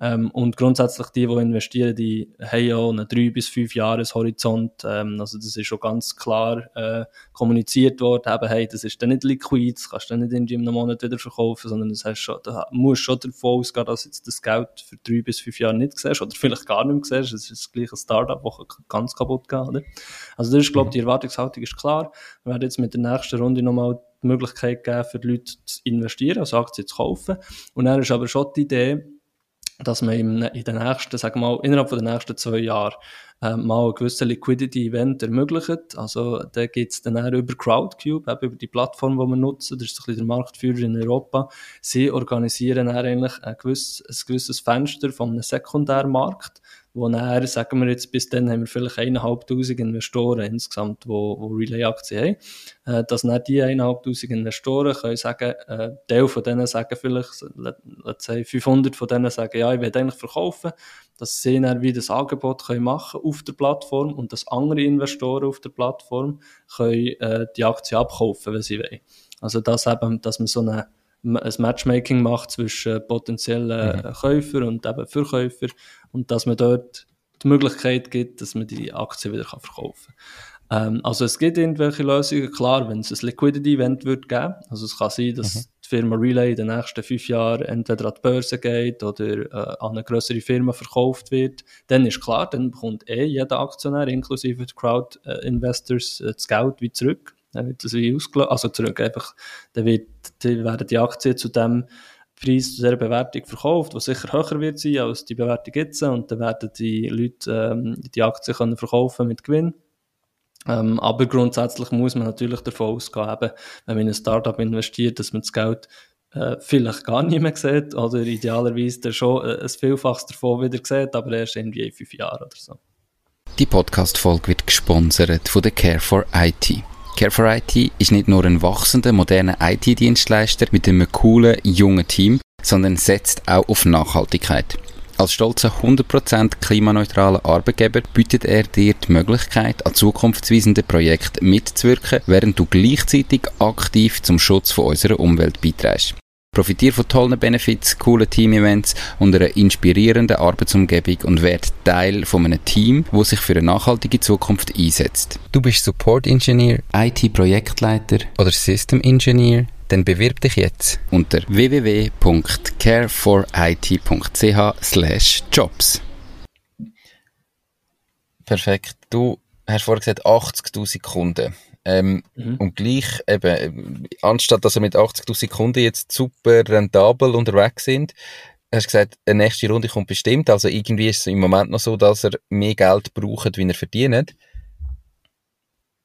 Ähm, und grundsätzlich die, die investieren, die haben ja einen drei bis fünf Jahreshorizont. Ähm, also das ist schon ganz klar äh, kommuniziert worden. Eben, hey, das ist dann nicht liquid, das kannst du dann nicht in einem Monat wieder verkaufen, sondern das heißt schon, da musst schon davon ausgehen, dass jetzt das Geld für drei bis fünf Jahre nicht siehst oder vielleicht gar nicht mehr siehst. Es ist das gleiche Startup, das ganz kaputt geht. Oder? Also das ist, glaube ich, die Erwartungshaltung ist klar. Wir werden jetzt mit der nächsten Runde nochmal die Möglichkeit geben, für die Leute zu investieren, also Aktien zu kaufen. Und dann ist aber schon die Idee, dass man in den nächsten, sagen wir mal, innerhalb der nächsten zwei Jahre äh, mal ein gewisses Liquidity-Event ermöglicht. Also da geht es dann auch über Crowdcube, eben über die Plattform, die wir nutzen. Das ist ein bisschen der Marktführer in Europa. Sie organisieren dann eigentlich ein gewisses, ein gewisses Fenster von einem Sekundärmarkt, wo nachher, sagen wir jetzt, bis dann haben wir vielleicht eineinhalbtausend Investoren insgesamt, wo, wo Relay-Aktien haben, äh, dass dann die eineinhalbtausend Investoren können sagen, äh, Teil von denen sagen vielleicht, let's say 500 von denen sagen, ja, ich will eigentlich verkaufen, dass sie dann wie das Angebot können machen auf der Plattform und dass andere Investoren auf der Plattform können äh, die Aktie abkaufen, wenn sie wollen. Also das eben, dass man so eine ein Matchmaking macht zwischen potenziellen mhm. Käufern und eben Verkäufer und dass man dort die Möglichkeit gibt, dass man die Aktie wieder verkaufen kann. Ähm, also es gibt irgendwelche Lösungen, klar, wenn es ein Liquidity-Event wird geben, also es kann sein, dass mhm. die Firma Relay in den nächsten fünf Jahren entweder an die Börse geht oder äh, an eine größere Firma verkauft wird, dann ist klar, dann bekommt eh jeder Aktionär, inklusive die Crowd-Investors, äh, das Geld wieder zurück. Dann wird das wie ausgelöst, also zurück einfach, dann wird, die, werden die Aktien zu dem Preis, zu dieser Bewertung verkauft, was sicher höher wird sein als die Bewertung jetzt und dann werden die Leute ähm, die Aktien können verkaufen mit Gewinn. Ähm, aber grundsätzlich muss man natürlich davon ausgehen, eben, wenn man in ein Startup investiert, dass man das Geld äh, vielleicht gar nicht mehr sieht oder idealerweise dann schon äh, ein Vielfaches davon wieder sieht, aber erst irgendwie in fünf Jahren oder so.
Die Podcast-Folge wird gesponsert von der Care for IT. Care for IT ist nicht nur ein wachsender, moderner IT-Dienstleister mit einem coolen, jungen Team, sondern setzt auch auf Nachhaltigkeit. Als stolzer 100% klimaneutraler Arbeitgeber bietet er dir die Möglichkeit, an zukunftsweisenden Projekten mitzuwirken, während du gleichzeitig aktiv zum Schutz von unserer Umwelt beiträgst. Profitiere von tollen Benefits, coolen Team-Events und einer inspirierenden Arbeitsumgebung und werde Teil von einem Team, wo sich für eine nachhaltige Zukunft einsetzt. Du bist Support Engineer, IT-Projektleiter oder System Engineer? Dann bewirb dich jetzt unter www.careforit.ch/jobs. Perfekt. Du hast vorhin gesagt 80.000 Kunden. Ähm, mhm. Und gleich eben, anstatt dass wir mit 80.000 Kunden jetzt super rentabel unterwegs sind, hast du gesagt, eine nächste Runde kommt bestimmt. Also irgendwie ist es im Moment noch so, dass er mehr Geld braucht, wie er verdient.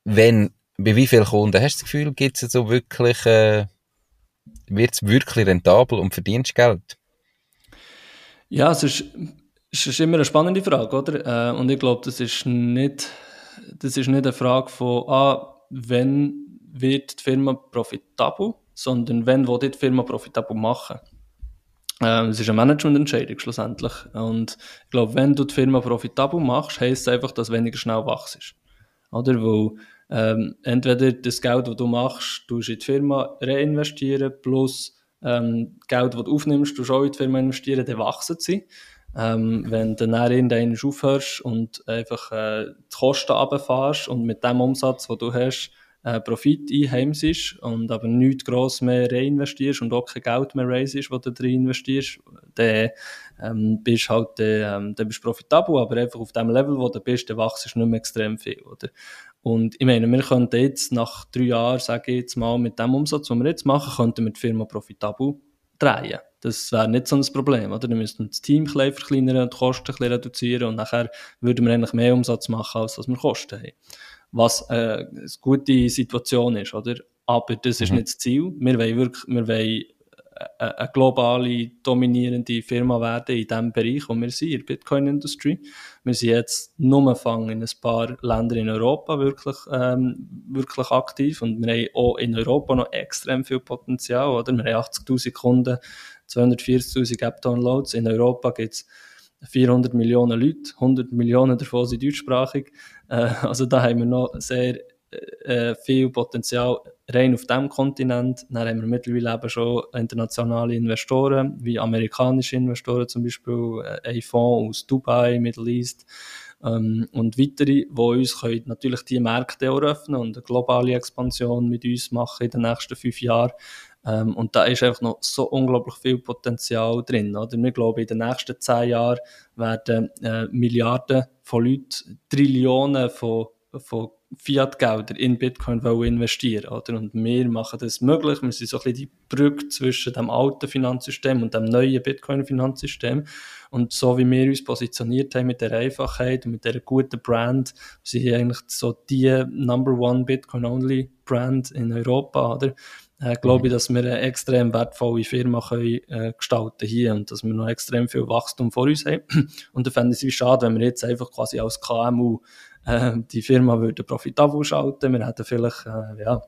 Wenn, bei wie vielen Kunden hast du das Gefühl, gibt es so wirklich, äh, wird es wirklich rentabel und verdienst Geld?
Ja, es ist, es ist immer eine spannende Frage, oder? Äh, und ich glaube, das ist nicht, das ist nicht eine Frage von, ah, wenn wird die Firma profitabel, sondern wenn will die Firma profitabel machen. Ähm, es ist eine Managemententscheidung schlussendlich. Und ich glaube, wenn du die Firma profitabel machst, heisst es einfach, dass weniger schnell wachst. Oder? Weil ähm, entweder das Geld, das du machst, du in die Firma reinvestieren, plus ähm, Geld, das du aufnimmst, du auch in die Firma investieren, dann wachsen sie. Ähm, wenn du dann irgendwann aufhörst und einfach äh, die Kosten runterfährst und mit dem Umsatz, den du hast, äh, Profit einheimst und aber nichts gross mehr reinvestierst und auch kein Geld mehr raisest, was du drin investierst, dann ähm, bist halt, ähm, dann bist profitabel, aber einfach auf dem Level, wo du bist, dann wachst du nicht mehr extrem viel, oder? Und ich meine, wir könnten jetzt nach drei Jahren, sage ich jetzt mal, mit dem Umsatz, den wir jetzt machen, könnten wir die Firma profitabel drehen. Das wäre nicht so ein Problem, oder? Dann müssten wir das Team ein bisschen verkleinern und die Kosten ein bisschen reduzieren und nachher würden wir eigentlich mehr Umsatz machen, als was wir Kosten haben was äh, eine gute Situation ist, oder? Aber das ist mhm. nicht das Ziel. Wir wollen wirklich, wir wollen äh, eine globale, dominierende Firma werden in dem Bereich, wo wir sind, in der Bitcoin-Industrie. Wir sind jetzt nur fangen in ein paar Ländern in Europa wirklich, ähm, wirklich aktiv und wir haben auch in Europa noch extrem viel Potenzial, oder? Wir haben 80.000 Kunden, 240.000 App-Downloads. In Europa gibt es 400 Millionen Leute, 100 Millionen davon sind deutschsprachig. Äh, also da haben wir noch sehr äh, viel Potenzial rein auf dem Kontinent. Dann haben wir mittlerweile eben schon internationale Investoren, wie amerikanische Investoren zum Beispiel, äh, ein Fonds aus Dubai, Middle East ähm, und weitere, die uns können natürlich die Märkte eröffnen und eine globale Expansion mit uns machen in den nächsten fünf Jahren. Ähm, und da ist einfach noch so unglaublich viel Potenzial drin. Oder? Wir glauben, in den nächsten zehn Jahren werden äh, Milliarden von Leuten, Trillionen von, von Fiat-Gelder in Bitcoin investieren oder? Und wir machen das möglich. Wir sind so ein bisschen die Brücke zwischen dem alten Finanzsystem und dem neuen Bitcoin-Finanzsystem. Und so wie wir uns positioniert haben mit der Einfachheit und mit der guten Brand, sind wir eigentlich so die Number One Bitcoin-Only-Brand in Europa, oder? Äh, glaube ich, mhm. dass wir eine extrem wertvolle Firma können, äh, gestalten hier und dass wir noch extrem viel Wachstum vor uns haben. Und da fände ich es schade, wenn wir jetzt einfach quasi als KMU äh, die Firma würde profitabel schalten. Wir hätten vielleicht, äh, ja,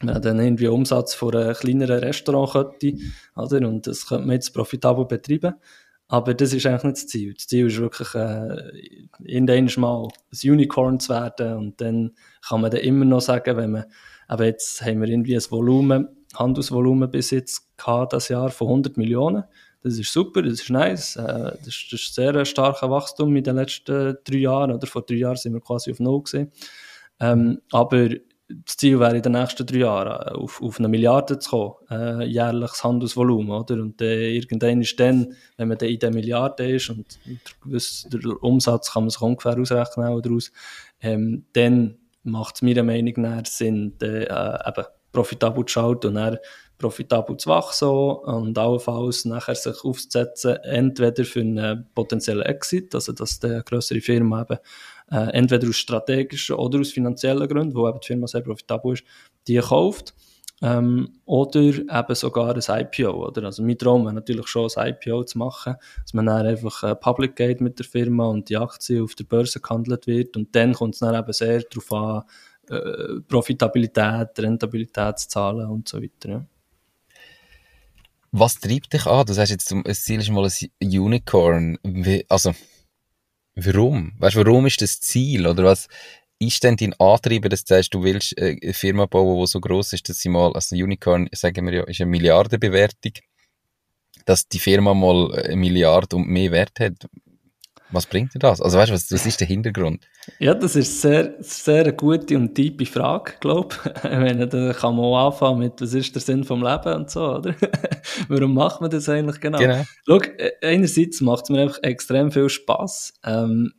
wir hätten irgendwie Umsatz von einer kleineren Restaurantkette, oder? Und das könnte man jetzt profitabel betreiben. Aber das ist eigentlich nicht das Ziel. Das Ziel ist wirklich, äh, irgendwann mal ein Unicorn zu werden und dann kann man dann immer noch sagen, wenn man aber jetzt haben wir irgendwie ein Volumen, Handelsvolumen bis jetzt gehabt, das Jahr von 100 Millionen. Das ist super, das ist nice. Äh, das ist, ist sehr starker Wachstum in den letzten drei Jahren. Oder vor drei Jahren sind wir quasi auf Null gesehen. Ähm, aber das Ziel wäre in den nächsten drei Jahren äh, auf, auf eine Milliarde zu kommen, äh, jährliches Handelsvolumen, oder? Und äh, irgendwann ist dann, wenn man dann in der Milliarde ist und der Umsatz kann man sich ungefähr ausrechnen daraus, ähm, dann macht es meiner Meinung nach Sinn, äh, eben profitabel zu schalten und dann profitabel zu wachsen und allenfalls nachher sich aufzusetzen, entweder für einen potenziellen Exit, also dass die größere Firma eben äh, entweder aus strategischen oder aus finanziellen Gründen, wo eben die Firma sehr profitabel ist, die kauft ähm, oder eben sogar ein IPO, oder? Also mein Traum wäre natürlich schon ein IPO zu machen, dass man dann einfach äh, public geht mit der Firma und die Aktie auf der Börse gehandelt wird und dann kommt es dann eben sehr darauf an, äh, Profitabilität, Rentabilitätszahlen und so weiter. Ja.
Was treibt dich an? Du sagst jetzt, das Ziel ist mal ein Unicorn. Wie, also, warum? Weißt du, warum ist das Ziel? Oder was, ist denn dein Antrieb, dass du sagst, du willst äh, eine Firma bauen, die so groß ist, dass sie mal, also Unicorn, sagen wir ja, ist eine Milliardenbewertung, dass die Firma mal eine Milliarde und mehr Wert hat? Was bringt dir das? Also weißt du, was, was ist der Hintergrund?
Ja, das ist sehr, sehr eine gute und tiefe Frage, glaube ich. Meine, da kann man auch anfangen mit, was ist der Sinn vom Leben und so, oder? Warum macht man das eigentlich genau? genau. Schau, äh, einerseits macht es mir einfach extrem viel Spass. Ähm,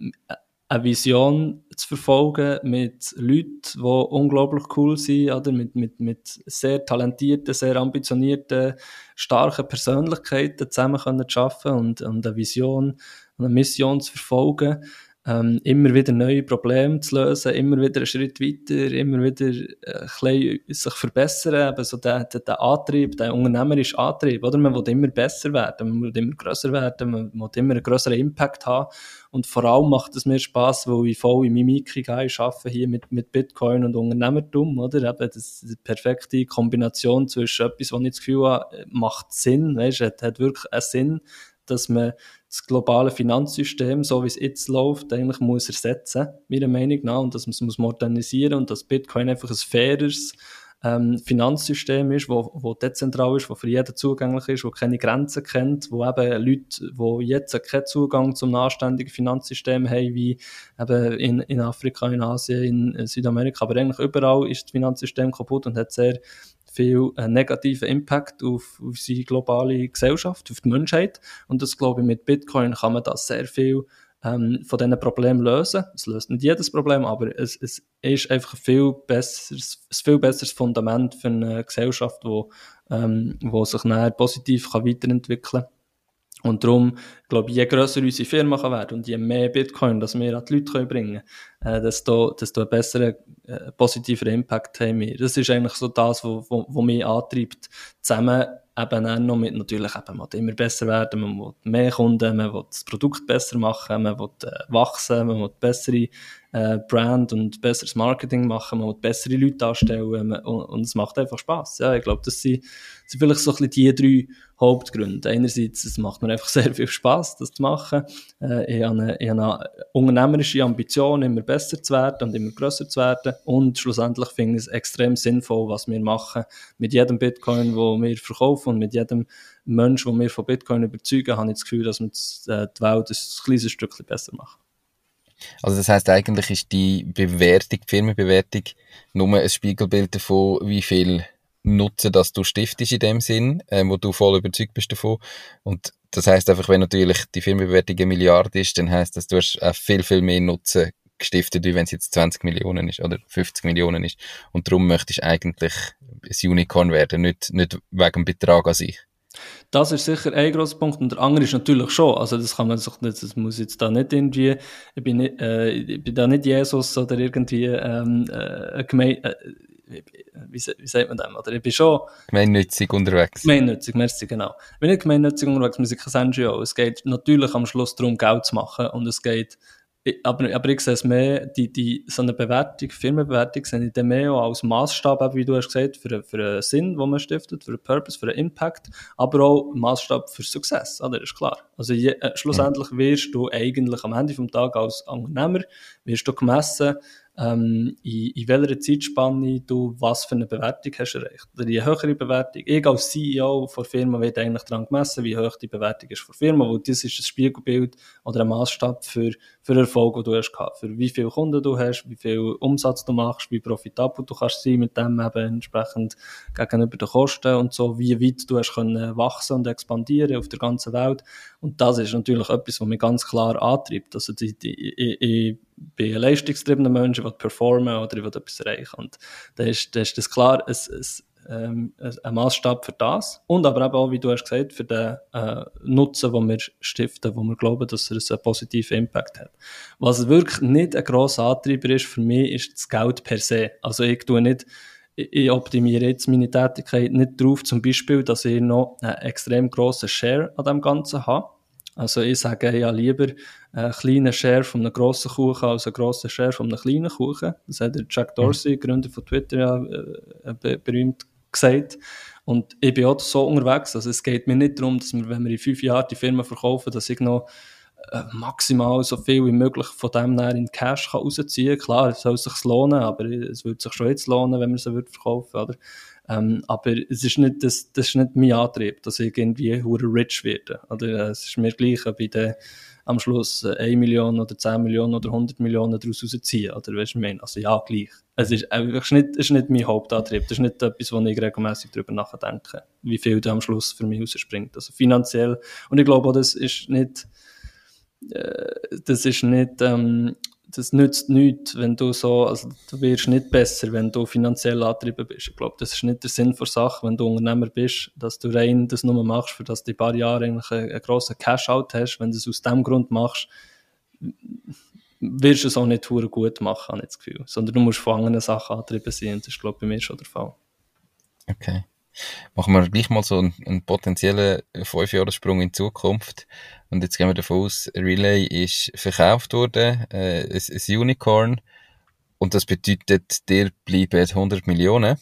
eine Vision zu verfolgen mit Leuten, die unglaublich cool sind, oder? Mit, mit, mit sehr talentierten, sehr ambitionierten, starken Persönlichkeiten zusammen können zu arbeiten und, und eine Vision, eine Mission zu verfolgen ähm, immer wieder neue Probleme zu lösen, immer wieder einen Schritt weiter, immer wieder äh, sich verbessern, eben so der, der, der Antrieb, der unternehmerische Antrieb, oder? Man will immer besser werden, man will immer grösser werden, man will immer einen grösseren Impact haben und vor allem macht es mir Spaß, weil ich voll in Ikigai arbeite hier mit, mit Bitcoin und Unternehmertum, oder? Eben das die perfekte Kombination zwischen etwas, was ich das Gefühl habe, macht Sinn, weißt, hat, hat wirklich einen Sinn, dass man das globale Finanzsystem, so wie es jetzt läuft, eigentlich muss ersetzen, meiner Meinung nach, und dass man es muss modernisieren und dass Bitcoin einfach ein faires ähm, Finanzsystem ist, wo, wo dezentral ist, wo für jeden zugänglich ist, wo keine Grenzen kennt, wo eben Leute, die jetzt keinen Zugang zum anständigen Finanzsystem haben, wie eben in, in Afrika, in Asien, in Südamerika, aber eigentlich überall ist das Finanzsystem kaputt und hat sehr viel äh, negativen Impact auf, unsere globale Gesellschaft, auf die Menschheit. Und das glaube ich, mit Bitcoin kann man das sehr viel ähm, von diesen Problemen lösen. Es löst nicht jedes Problem, aber es, es ist einfach ein viel besseres, ein viel besseres Fundament für eine Gesellschaft, wo, ähm, wo sich nachher positiv kann weiterentwickeln kann. Und darum, glaube je grösser unsere Firma kann werden und je mehr Bitcoin, das wir an die Leute können bringen können, äh, desto, desto einen besseren, äh, positiveren Impact haben wir. Das ist eigentlich so das, was wo, wo mich antreibt, zusammen eben auch noch mit natürlich eben, man will immer besser werden, man will mehr Kunden, man will das Produkt besser machen, man will äh, wachsen, man will bessere äh, Brand und besseres Marketing machen, man will bessere Leute anstellen man, und, und, es macht einfach Spaß. Ja, ich glaube, das sind, sind vielleicht so ein bisschen die drei Hauptgründe. Einerseits, es macht mir einfach sehr viel Spaß, das zu machen. Äh, ich, habe eine, ich habe eine unternehmerische Ambition, immer besser zu werden und immer grösser zu werden. Und schlussendlich finde ich es extrem sinnvoll, was wir machen. Mit jedem Bitcoin, wo wir verkaufen und mit jedem Mensch, den wir von Bitcoin überzeugen, habe ich das Gefühl, dass wir äh, die Welt ein kleines Stückchen besser machen.
Also das heißt eigentlich ist die Bewertung, die Firmenbewertung nur ein Spiegelbild davon, wie viel Nutzen, dass du stiftest in dem Sinn, äh, wo du voll überzeugt bist davon. Und das heißt einfach, wenn natürlich die Firmenbewertung eine Milliarde ist, dann heißt das, du hast auch viel, viel mehr Nutzen gestiftet, wie wenn es jetzt 20 Millionen ist oder 50 Millionen ist. Und darum möchtest du eigentlich ein Unicorn werden, nicht, nicht wegen dem Betrag an sich.
Das ist sicher ein grosser Punkt. Und der andere ist natürlich schon, also das kann man sich nicht, das muss jetzt da nicht irgendwie, ich bin, nicht, äh, ich bin da nicht Jesus oder irgendwie ähm, äh, Geme äh, wie, wie sagt man das? Oder ich bin schon...
Gemeinnützig unterwegs.
Gemeinnützig, merci, genau. Ich bin nicht gemeinnützig unterwegs, wir sind kein NGO. Es geht natürlich am Schluss darum, Geld zu machen und es geht aber, aber ich sehe es mehr, die, die, so eine Bewertung, Firmenbewertung, sehe ich dann mehr als Maßstab, wie du hast gesagt, für, für einen Sinn, den man stiftet, für einen Purpose, für einen Impact, aber auch Maßstab für Success, oder? ist klar. Also je, äh, schlussendlich wirst du eigentlich am Ende vom Tag als Unternehmer, wirst du gemessen ähm, in, in welcher Zeitspanne du was für eine Bewertung hast erreicht. Oder je höhere Bewertung, ich als CEO von Firma werde eigentlich daran gemessen, wie hoch die Bewertung ist von Firma, weil das ist ein Spiegelbild oder ein Maßstab für, für Erfolg, den du hast gehabt. Für wie viele Kunden du hast, wie viel Umsatz du machst, wie profitabel du kannst sein mit dem eben entsprechend gegenüber den Kosten und so, wie weit du hast können wachsen und expandieren auf der ganzen Welt. Und das ist natürlich etwas, was mich ganz klar antreibt. Also die, die, ich bin ein leistungstriebener Mensch, ich will performen oder ich will etwas erreichen. Und da ist, ist das klar ein, ein, ähm, ein Maßstab für das. Und aber eben auch, wie du hast gesagt, für den äh, Nutzen, den wir stiften, wo wir glauben, dass er einen positiven Impact hat. Was wirklich nicht ein grosser Antreiber ist für mich, ist das Geld per se. Also ich tue nicht ich optimiere jetzt meine Tätigkeit nicht darauf, zum Beispiel, dass ich noch einen extrem grossen Share an dem Ganzen habe. Also ich sage ja lieber einen kleinen Share von einem grossen Kuchen als einen grossen Share von einem kleinen Kuchen. Das hat der Jack Dorsey, mhm. Gründer von Twitter, ja äh, berühmt gesagt. Und ich bin auch so unterwegs. Also es geht mir nicht darum, dass wir, wenn wir in fünf Jahren die Firma verkaufen, dass ich noch äh, maximal so viel wie möglich von dem in Cash kann rausziehen kann. Klar, es soll sich lohnen, aber es würde sich schon jetzt lohnen, wenn man sie verkaufen würde. Ähm, aber es ist nicht, das, das ist nicht mein Antrieb, dass ich irgendwie hure rich werde. Oder äh, es ist mir gleich, ob ich am Schluss 1 äh, Million oder 10 Millionen oder 100 Millionen daraus rausziehen. Oder weißt du, ich meine? Also ja, gleich. Es ist, äh, es ist, nicht, ist nicht mein Hauptantrieb. Das ist nicht etwas, wo ich regelmäßig darüber nachdenke, wie viel da am Schluss für mich rausspringt. Also finanziell. Und ich glaube auch, das ist nicht, äh, das ist nicht, ähm, das nützt nichts, wenn du so, also du wirst nicht besser, wenn du finanziell angetrieben bist. Ich glaube, das ist nicht der Sinn der Sache, wenn du Unternehmer bist, dass du rein das nur machst, für dass du ein paar Jahre eigentlich einen, einen grossen Cash-Out hast. Wenn du es aus dem Grund machst, wirst du es auch nicht gut machen, habe ich das Gefühl. Sondern du musst von anderen Sachen angetrieben sein das ist, glaube ich, bei mir schon der Fall.
Okay. Machen wir gleich mal so einen, einen potenziellen 5-Jahres-Sprung in Zukunft. Und jetzt gehen wir davon aus, Relay ist verkauft worden, äh, ein, ein Unicorn. Und das bedeutet, dir bleiben 100 Millionen.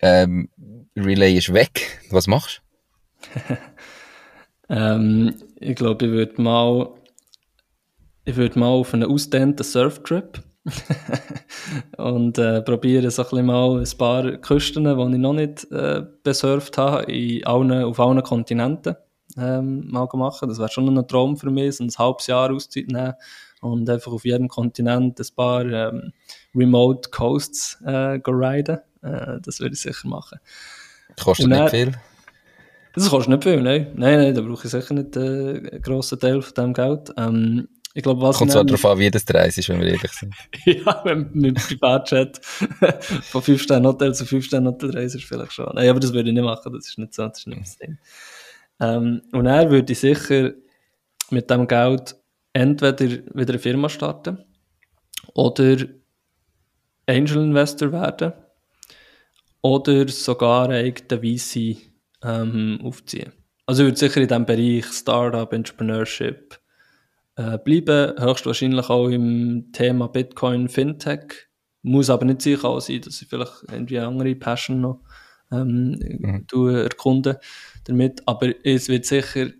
Ähm, Relay ist weg. Was machst
du? ähm, ich glaube, ich würde mal, ich mal auf einen ausdehnten Surftrip und äh, probiere so ein mal ein paar Küsten, die ich noch nicht äh, besurft habe, in allen, auf allen Kontinenten ähm, mal machen. Das wäre schon ein Traum für mich, so ein halbes Jahr Auszeit nehmen und einfach auf jedem Kontinent ein paar ähm, Remote Coasts äh, riden. Äh, das würde ich sicher machen.
Kostet dann, nicht viel?
Das kostet nicht viel, nein. Nein, nein, da brauche ich sicher nicht äh, einen grossen Teil von dem Geld. Ähm, ich glaube, was
Kommt zwar darauf an, wie das Reis ist, wenn wir ehrlich sind.
ja, wenn mit Privatchat von 5 Sterne Hotel zu 5 Sterne Hotel reisen ist vielleicht schon. Nein, aber das würde ich nicht machen, das ist nicht so, das ist nicht das Ding. Ähm, und er würde ich sicher mit dem Geld entweder wieder eine Firma starten oder Angel Investor werden oder sogar einen eigenen VC ähm, aufziehen. Also ich würde sicher in diesem Bereich Startup, Entrepreneurship, äh, bleiben, höchstwahrscheinlich auch im Thema Bitcoin, Fintech. Muss aber nicht sicher sein, dass ich vielleicht irgendwie andere Passion noch ähm, mhm. erkunden damit. Aber es wird sicher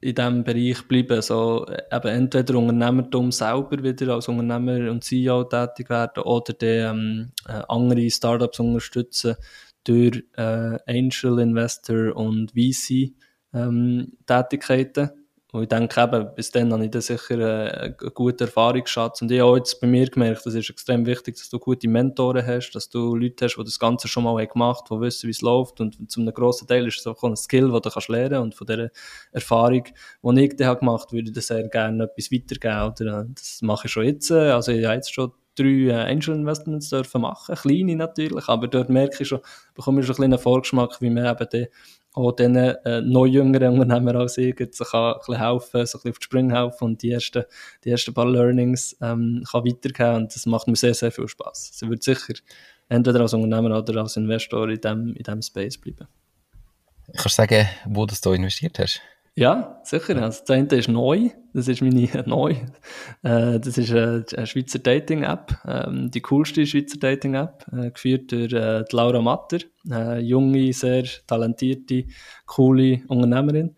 in diesem Bereich bleiben. So, eben entweder Unternehmertum selber wieder als Unternehmer und CEO tätig werden oder dann, ähm, äh, andere Startups unterstützen durch äh, Angel Investor und VC ähm, Tätigkeiten. Und ich denke eben, bis dann habe ich da sicher äh, einen guten Erfahrungsschatz. Und ich habe jetzt bei mir gemerkt, das ist extrem wichtig, dass du gute Mentoren hast, dass du Leute hast, die das Ganze schon mal gemacht haben, die wissen, wie es läuft. Und zu einem grossen Teil ist es auch ein Skill, den du kannst lernen Und von dieser Erfahrung, die ich dann gemacht habe, würde ich dir sehr gerne etwas weitergeben. Äh, das mache ich schon jetzt. Äh, also ich habe jetzt schon drei Angel Investments dürfen machen, kleine natürlich, aber dort merke ich schon, bekomme ich schon einen kleinen Vorgeschmack, wie man eben auch diesen äh, noch jüngeren Unternehmern als ich jetzt kann ein bisschen helfen, so ein bisschen auf die Sprünge helfen und die ersten, die ersten paar Learnings ähm, kann weitergeben und das macht mir sehr, sehr viel Spaß. Sie wird sicher entweder als Unternehmer oder als Investor in diesem in dem Space bleiben.
Kannst du sagen, wo du da investiert hast?
Ja, sicher. Also das eine ist neu. Das ist meine neu. Äh, das ist eine, eine Schweizer Dating-App. Ähm, die coolste Schweizer Dating-App. Äh, geführt durch äh, Laura Matter. Junge, sehr talentierte, coole Unternehmerin.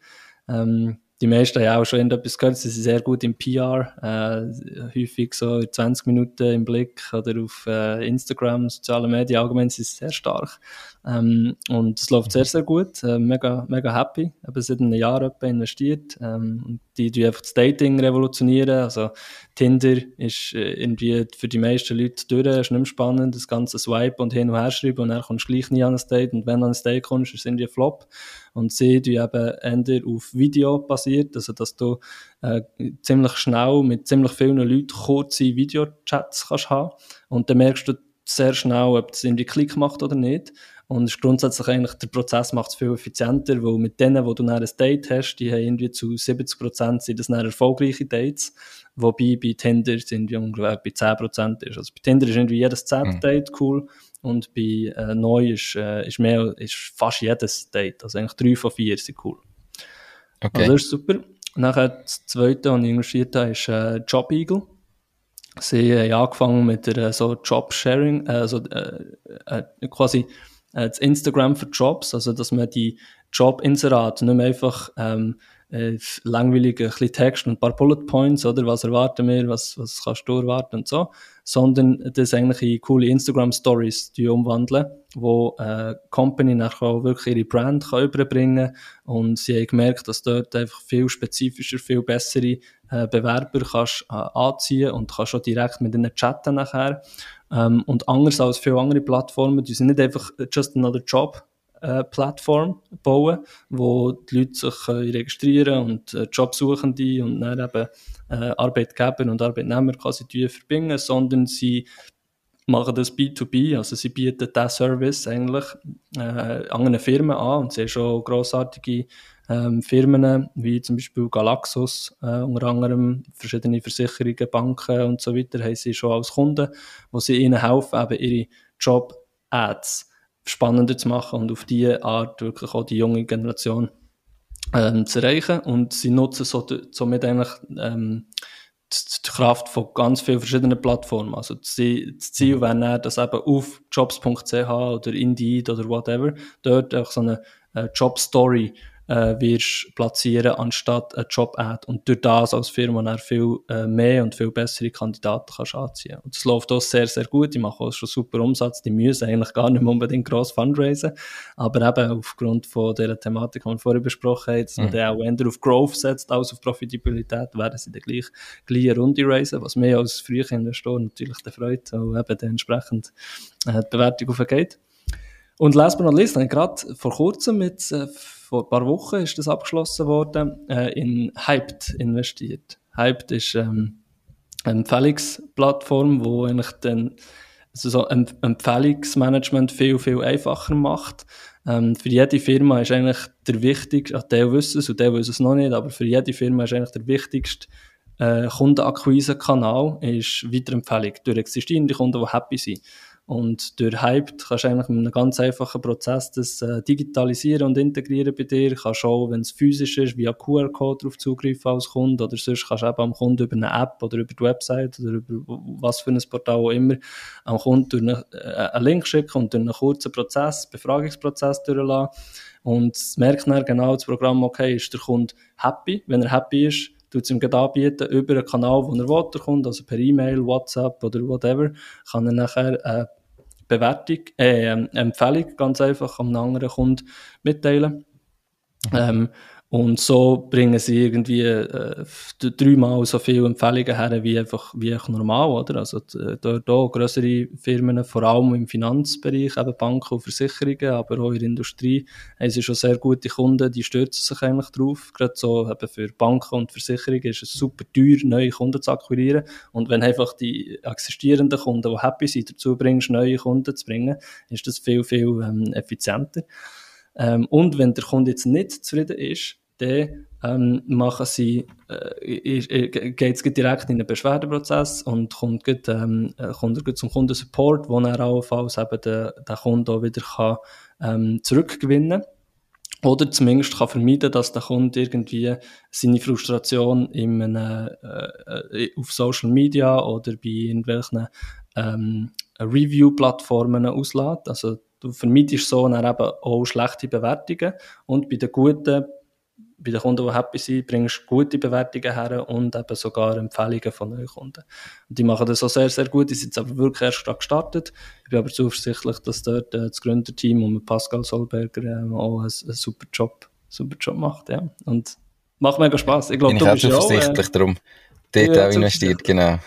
Ähm, die meisten haben auch schon etwas gehört, sie sind sehr gut im PR, äh, häufig so 20 Minuten im Blick oder auf äh, Instagram, soziale Medien allgemein. Sind sie sehr stark. Ähm, und es läuft sehr, sehr gut, äh, mega, mega happy, eben seit einem Jahr etwa investiert. Ähm, die, die einfach das Dating revolutionieren, also Tinder ist äh, irgendwie für die meisten Leute durch, ist nicht mehr spannend, das ganze Swipe und hin und her schreiben und dann kommst du gleich nie an ein Date und wenn du an ein Date kommst, ist es irgendwie ein Flop und sie die eben eher auf Video basiert, also dass du äh, ziemlich schnell mit ziemlich vielen Leuten kurze Videochats kannst haben und dann merkst du sehr schnell, ob das irgendwie Klick macht oder nicht. Und es ist grundsätzlich eigentlich, der Prozess macht es viel effizienter, weil mit denen, wo du dann ein Date hast, die haben irgendwie zu 70 Prozent sind das dann erfolgreiche Dates. Wobei bei Tinder sind wir ungefähr bei 10 Prozent ist. Also bei Tinder ist irgendwie jedes zehnte mhm. Date cool. Und bei äh, neu ist, äh, ist mehr, ist fast jedes Date. Also eigentlich drei von vier sind cool. Okay. Also das ist super. Nachher das zweite, was ich investiert habe, ist äh, Job Eagle. Sie haben angefangen mit der, so Job-Sharing, äh, also äh, äh, quasi äh, das Instagram für Jobs, also dass man die Job-Inserate nicht mehr einfach ähm, äh, langweilig ein bisschen Text und ein paar Bullet Points, oder? Was erwarten wir, was, was kannst du erwarten und so, sondern das eigentlich in coole Instagram Stories umwandeln, wo äh, Company nachher auch wirklich ihre Brand kann überbringen und sie haben gemerkt, dass dort einfach viel spezifischer, viel bessere äh, Bewerber kannst äh, anziehen und kannst schon direkt mit ihnen chatten nachher. Ähm, und anders als viele andere Plattformen, die sind nicht einfach just another job äh, bauen, wo die Leute sich äh, registrieren und äh, Jobsuchende und dann eben Arbeitgeber und Arbeitnehmer quasi verbinden, sondern sie machen das B2B, also sie bieten diesen Service eigentlich äh, anderen Firmen an und sie haben schon grossartige ähm, Firmen wie zum Beispiel Galaxus, äh, unter anderem verschiedene Versicherungen, Banken und so weiter, haben sie schon als Kunden, wo sie ihnen helfen, eben ihre Job-Ads spannender zu machen und auf diese Art wirklich auch die junge Generation ähm, zu erreichen. Und sie nutzen so, somit eigentlich ähm, die Kraft von ganz vielen verschiedenen Plattformen. Also das Ziel mhm. wäre dann, dass eben auf jobs.ch oder Indeed oder whatever dort auch so eine äh, Job-Story äh, wirst platzieren, anstatt eine Job-Ad. Und durch das als Firma dann viel äh, mehr und viel bessere Kandidaten kannst anziehen. Und das läuft auch sehr, sehr gut. Die machen auch schon super Umsatz. Die müssen eigentlich gar nicht mehr unbedingt gross fundraisen. Aber eben aufgrund von der Thematik, die wir vorher besprochen haben, dass man mhm. dann auch eher auf Growth setzt als auf Profitabilität, werden sie dann gleich, gleich eine Runde raisen, was mir als früher Investor natürlich freut, weil eben dann entsprechend äh, die Bewertung aufgeht. Und last but not least, gerade vor kurzem mit äh, vor ein paar Wochen ist das abgeschlossen worden, äh, in Hyped investiert. Hyped ist ähm, eine Empfehlungsplattform, wo eigentlich dann also so ein Empfehlungsmanagement viel, viel einfacher macht. Ähm, für jede Firma ist eigentlich der wichtigste, also der wissen es und der wissen es noch nicht, aber für jede Firma ist eigentlich der wichtigste äh, Kundenakquise-Kanal ist Weiterempfehlung durch existierende Kunden, die happy sind. Und durch Hyped kannst du eigentlich mit einem ganz einfachen Prozess das äh, digitalisieren und integrieren bei dir. Kannst auch, wenn es physisch ist, via QR-Code darauf zugreifen als Kunde oder sonst kannst du eben am Kunden über eine App oder über die Website oder über was für ein Portal auch immer am Kunden durch eine, äh, einen Link schicken und durch einen kurzen Prozess, Befragungsprozess durchlassen. Und merkt dann genau das Programm, okay, ist der Kunde happy? Wenn er happy ist, tut es ihm anbieten, über einen Kanal, wo er Kunde, also per E-Mail, WhatsApp oder whatever, kann er nachher äh, Bewertung, äh, Empfehlung ganz einfach am anderen Kunden mitteilen. Ähm, und so bringen sie irgendwie äh, dreimal so viele Empfehlungen her wie einfach wie einfach normal, oder? Also äh, dort auch größere Firmen, vor allem im Finanzbereich, eben Banken und Versicherungen, aber auch in der Industrie, haben sie schon sehr gute Kunden, die stürzen sich eigentlich drauf. Gerade so eben für Banken und Versicherungen ist es super teuer, neue Kunden zu akquirieren. Und wenn einfach die existierenden Kunden, die happy sind, dazu bringst, neue Kunden zu bringen, ist das viel, viel ähm, effizienter. Ähm, und wenn der Kunde jetzt nicht zufrieden ist, dann ähm, machen sie, äh, geht es direkt in den Beschwerdeprozess und kommt, grad, ähm, äh, kommt er zum Kundensupport, wo er allenfalls eben den, den Kunden auch wieder kann, ähm, zurückgewinnen kann. Oder zumindest kann vermeiden, dass der Kunde irgendwie seine Frustration in einem, äh, äh, auf Social Media oder bei irgendwelchen ähm, Review-Plattformen auslässt. Also du vermeidest so dann eben auch schlechte Bewertungen und bei den guten bei den Kunden, die happy sind, bringst du gute Bewertungen her und eben sogar Empfehlungen von neuen Kunden. Und die machen das auch sehr, sehr gut. Die sind jetzt aber wirklich erst gerade gestartet. Ich bin aber zuversichtlich, dass dort äh, das Gründerteam und Pascal Solberger äh, auch einen, super Job, super Job macht. Ja. Und macht mega Spaß. Ich glaube,
du bist zuversichtlich auch, äh, darum. Dort auch investiert, genau.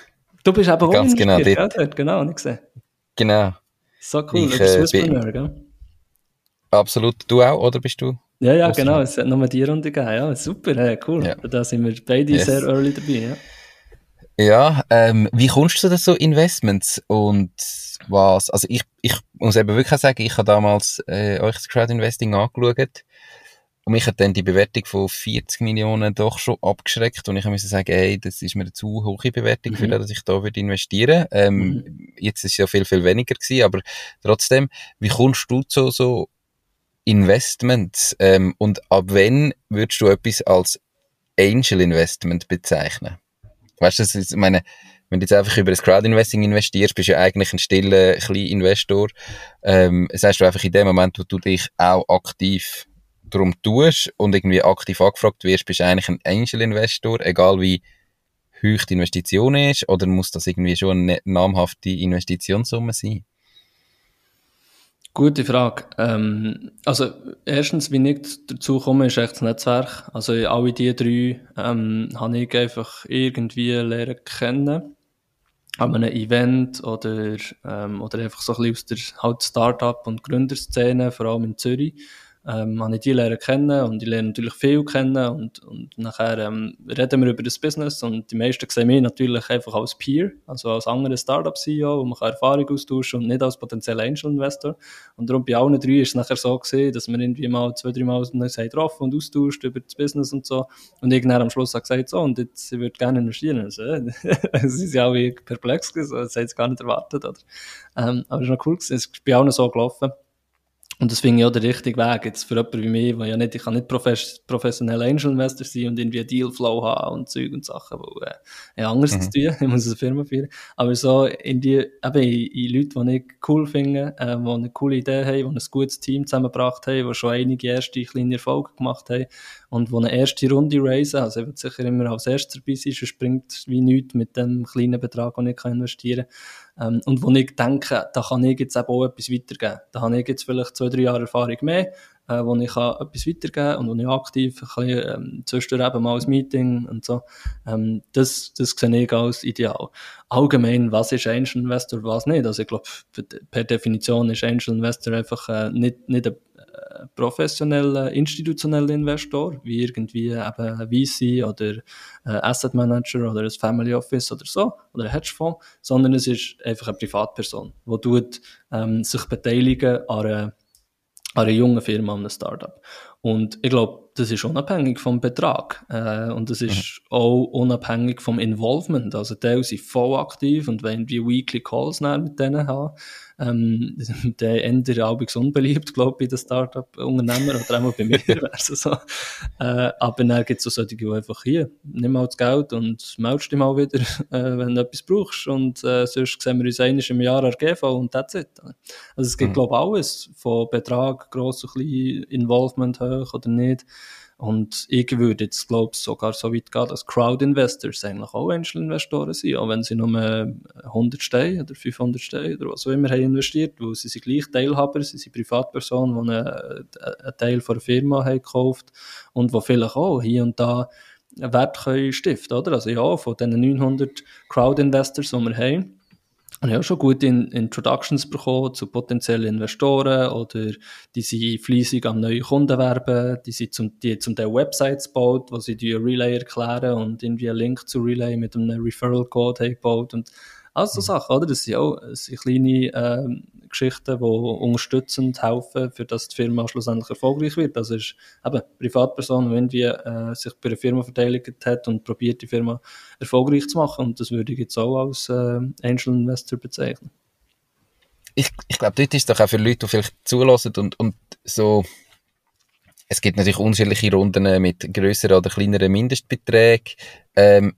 Du bist aber auch
Ganz genau,
dort. Ja, genau, nicht gesehen.
Genau.
So cool, ich, du bist Swisspreneur, gell?
Absolut. Du auch, oder bist du?
Ja, ja, genau. Es hat nochmal die Runde gegeben. Ja, super, ja, cool. Ja. Da sind wir beide yes. sehr early dabei.
Ja, ja ähm, wie kommst du zu so Investments und was? Also ich, ich muss eben wirklich sagen, ich habe damals äh, euch das Crowd Investing angeschaut und mich hat dann die Bewertung von 40 Millionen doch schon abgeschreckt und ich musste sagen, ey, das ist mir eine zu hohe Bewertung, mhm. für das, dass ich da würde investieren. Ähm, mhm. Jetzt ist es ja viel, viel weniger gewesen, aber trotzdem, wie kommst du zu so Investments ähm, und ab wann würdest du etwas als Angel Investment bezeichnen? Weißt du, ich meine, wenn du jetzt einfach über das Crowdinvesting investierst, bist du ja eigentlich ein stiller, kleiner Investor. Ähm, das heißt du einfach in dem Moment, wo du dich auch aktiv darum tust und irgendwie aktiv angefragt wirst, bist du eigentlich ein Angel Investor, egal wie hoch die Investition ist, oder muss das irgendwie schon eine namhafte Investitionssumme sein?
Gute Frage. Ähm, also, erstens, wie ich dazu komme, ist echt das Netzwerk. Also, alle die drei ähm, habe ich einfach irgendwie lernen kennen. an einem Event oder, ähm, oder einfach so ein bisschen aus der halt Startup- und Gründerszene, vor allem in Zürich, ähm, habe ich die lernen kennen und ich lerne natürlich viel kennen und, und nachher ähm, reden wir über das Business und die meisten sehen mich natürlich einfach als Peer, also als anderer Startup-CEO, wo man Erfahrung austauschen und nicht als potenzieller Angel-Investor. Und darum bei allen drei ist es nachher so gesehen, dass wir irgendwie mal zwei, drei Mal uns getroffen und austauscht über das Business und so und irgendwann am Schluss hat gesagt, so, und jetzt, ich würde gerne investieren. Also, sie sind ja auch perplex gewesen, das hätte ich gar nicht erwartet, oder? Ähm, aber es ist noch cool gewesen, es ist bei allen so gelaufen. Und das finde ich auch der richtige Weg. Jetzt für jemanden wie mich, wo ja nicht, ich kann nicht profes professioneller Angel Investor sein und irgendwie Dealflow haben und Zeug und Sachen, wo, äh, ja, anders mhm. zu tun. Ich muss eine Firma führen. Aber so in die, eben in, in Leute, die ich cool finde, äh, die eine coole Idee haben, die ein gutes Team zusammengebracht haben, die schon einige erste kleine Erfolge gemacht haben und die eine erste Runde raisen. Also ich sicher immer als erstes dabei sein, sonst bringt wie nichts mit dem kleinen Betrag, den ich investieren kann. Ähm, und wo ich denke, da kann ich jetzt eben auch etwas weitergeben. Da habe ich jetzt vielleicht zwei, drei Jahre Erfahrung mehr, äh, wo ich kann etwas weitergeben kann und wo ich aktiv bisschen, ähm, zwischendurch eben mal ein Meeting und so. Ähm, das, das sehe ich als ideal. Allgemein, was ist Angel Investor, was nicht? Also ich glaube, per Definition ist Angel Investor einfach äh, nicht, nicht ein professioneller, institutioneller Investor, wie irgendwie eben ein VC oder ein Asset Manager oder ein Family Office oder so, oder ein Hedgefonds, sondern es ist einfach eine Privatperson, die tut, ähm, sich beteiligen an einer, an einer jungen Firma, an einem Startup. Und ich glaube, das ist unabhängig vom Betrag. Äh, und das ist mhm. auch unabhängig vom Involvement. Also, die sind voll aktiv und wenn wir Weekly Calls mit denen haben, ähm, der ändert halbwegs unbeliebt, glaube ich, bei den Startup-Unternehmern oder auch bei mir. also so. äh, aber dann gibt es so solche, die einfach hier, nimm mal das Geld und meldest dich mal wieder, äh, wenn du etwas brauchst. Und äh, sonst sehen wir uns einmal im Jahr an GV und that's it. Also es gibt, mhm. glaube ich, alles, von Betrag, gross und klein, Involvement hoch oder nicht. Und ich würde jetzt, glaube ich, sogar so weit gehen, dass Crowd-Investors eigentlich auch Angel-Investoren sind, auch wenn sie nur 100 Steine oder 500 Steine oder was auch immer haben investiert, weil sie sind gleich Teilhaber, sie sind Privatpersonen, die einen, einen Teil von der Firma haben gekauft und die vielleicht auch hier und da Wert können stiften, oder? Also ja, von diesen 900 Crowd-Investors, die wir haben, ich habe schon gute Introductions bekommen zu potenziellen Investoren oder die sind fleissig am neuen Kunden werben, die sind zum, die zum Teil Websites gebaut, wo sie die Relay erklären und irgendwie einen Link zu Relay mit einem Referral Code haben gebaut und all so mhm. Sachen, oder? Das sind auch das sind kleine ähm, Geschichten, die unterstützend helfen, für dass die Firma schlussendlich erfolgreich wird. Also ist eben Privatperson, wenn die äh, sich bei einer Firma verteidigt hat und probiert, die Firma erfolgreich zu machen. Und das würde ich jetzt auch als äh, Angel Investor bezeichnen.
Ich, ich glaube, dort ist doch auch für Leute, die vielleicht zulassen und, und so es gibt natürlich unterschiedliche Runden mit größeren oder kleineren Mindestbeträgen. Ähm,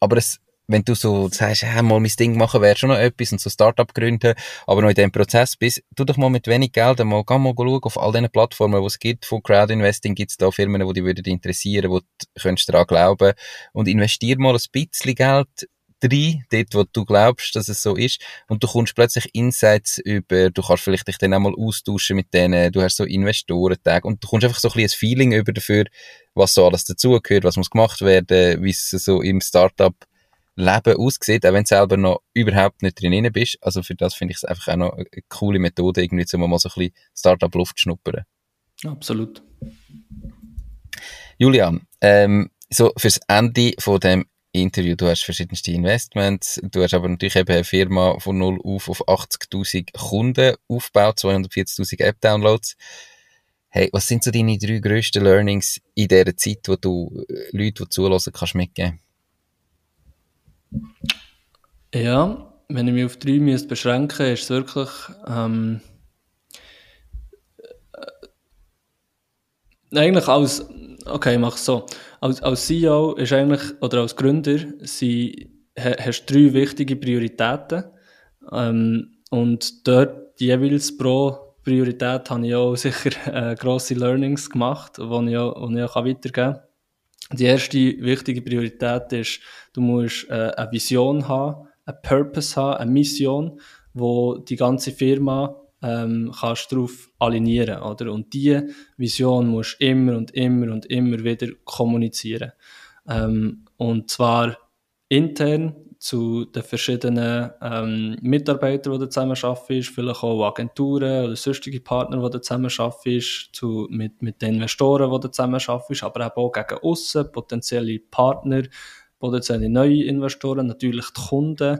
aber es, wenn du so sagst, hey, mal mein Ding machen, wäre schon noch etwas und so Startup gründen, aber noch in dem Prozess bist, tu doch mal mit wenig Geld mal, geh mal schauen auf all diesen Plattformen, die es gibt, von Crowdinvesting gibt es da Firmen, die dich würden interessieren, wo du könntest daran glauben und investier mal ein bisschen Geld rein, dort, wo du glaubst, dass es so ist, und du kommst plötzlich Insights über, du kannst vielleicht dich dann auch mal austauschen mit denen, du hast so Investorentage, und du kommst einfach so ein ein Feeling über dafür, was so alles dazugehört, was muss gemacht werden, wie es so im Startup Leben aussieht, auch wenn du selber noch überhaupt nicht drin bist. Also für das finde ich es einfach auch noch eine coole Methode, irgendwie, um mal so ein bisschen Startup-Luft zu schnuppern.
Absolut.
Julian, ähm, so fürs Ende von dem Interview, du hast verschiedenste Investments, du hast aber natürlich eben eine Firma von null auf auf 80.000 Kunden aufgebaut, 240.000 App-Downloads. Hey, was sind so deine drei grössten Learnings in dieser Zeit, wo du äh, Leute, die zulassen, kannst mitgeben?
Ja, wenn ich mich auf drei müsste beschränken ist es wirklich ähm, äh, eigentlich als okay, ich mache es so. Als, als CEO ist eigentlich, oder als Gründer, sie, hast du drei wichtige Prioritäten. Ähm, und dort jeweils pro Priorität habe ich auch sicher äh, grosse Learnings gemacht, die ich auch, die ich auch weitergeben kann. Die erste wichtige Priorität ist, du musst äh, eine Vision haben, eine Purpose haben, eine Mission, wo die ganze Firma ähm, kannst darauf alignieren, oder? Und diese Vision musst du immer und immer und immer wieder kommunizieren. Ähm, und zwar intern zu den verschiedenen ähm, Mitarbeitern, die du zusammen arbeitest, vielleicht auch Agenturen oder sonstige Partner, die du zusammen arbeitest, mit, mit den Investoren, die du zusammen arbeitest, aber eben auch gegen aussen, potenzielle Partner, potenzielle neue Investoren, natürlich die Kunden.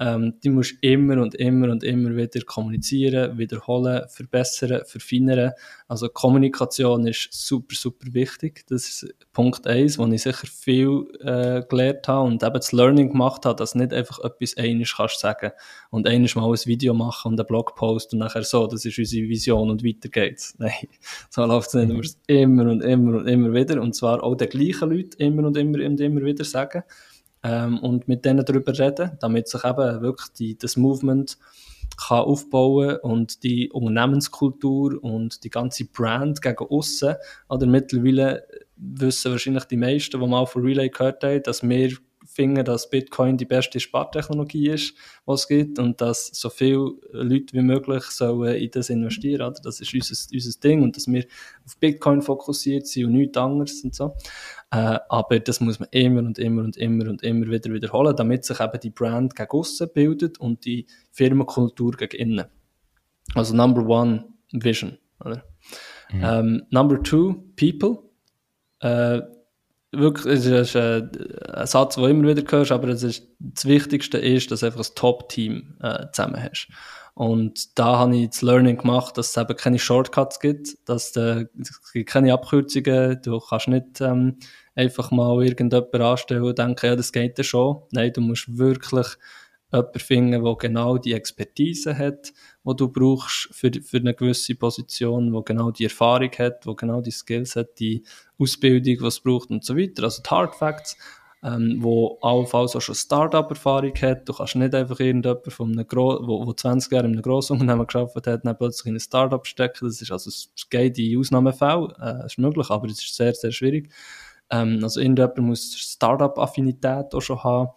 Ähm, die musst immer und immer und immer wieder kommunizieren, wiederholen, verbessern, verfeinern. Also Kommunikation ist super, super wichtig. Das ist Punkt eins, wo ich sicher viel äh, gelernt habe und eben das Learning gemacht habe, dass nicht einfach etwas einiges kannst sagen und einiges mal ein Video machen und einen Blogpost und nachher so, das ist unsere Vision und weiter geht's. Nein, so läuft es nicht. Du musst immer und immer und immer wieder und zwar auch den gleichen Leuten immer und immer und immer wieder sagen ähm, und mit denen darüber reden, damit sich eben wirklich die, das Movement kann aufbauen und die Unternehmenskultur und die ganze Brand gegen aussen. Oder mittlerweile wissen wahrscheinlich die meisten, die mal von Relay gehört haben, dass wir finden, dass Bitcoin die beste Spartechnologie ist, was es gibt und dass so viele Leute wie möglich sollen in das investieren. Oder? Das ist unser, unser Ding und dass wir auf Bitcoin fokussiert sind und nichts anderes und so. Äh, aber das muss man immer und immer und immer und immer wieder wiederholen, damit sich eben die Brand gegen aussen bildet und die Firmenkultur gegen innen. Also Number One, Vision. Oder? Mhm. Ähm, number Two, People. Äh, wirklich, es ist ein, ein Satz, den du immer wieder hörst, aber es ist, das Wichtigste ist, dass du einfach ein Top-Team äh, zusammen hast. Und da habe ich das Learning gemacht, dass es eben keine Shortcuts gibt, dass de, es gibt keine Abkürzungen, du kannst nicht ähm, einfach mal irgendjemanden anstellen und denken, ja, das geht ja schon. Nein, du musst wirklich jemanden finden, der genau die Expertise hat, die du brauchst für, für eine gewisse Position, wo genau die Erfahrung hat, wo genau die Skills hat, die Ausbildung, die es braucht und so weiter. Also die Hard Facts, ähm, wo allenfalls auch schon Start-up-Erfahrung hat. Du kannst nicht einfach irgendjemanden von einem Gro wo, wo 20 Jahre in einem Grossunternehmen gearbeitet hat, dann plötzlich in ein Start-up stecken. Das ist also, es geht in Ausnahmefällen, äh, ist möglich, aber es ist sehr, sehr schwierig. Ähm, also irgendjemand muss Start-up-Affinität auch schon haben.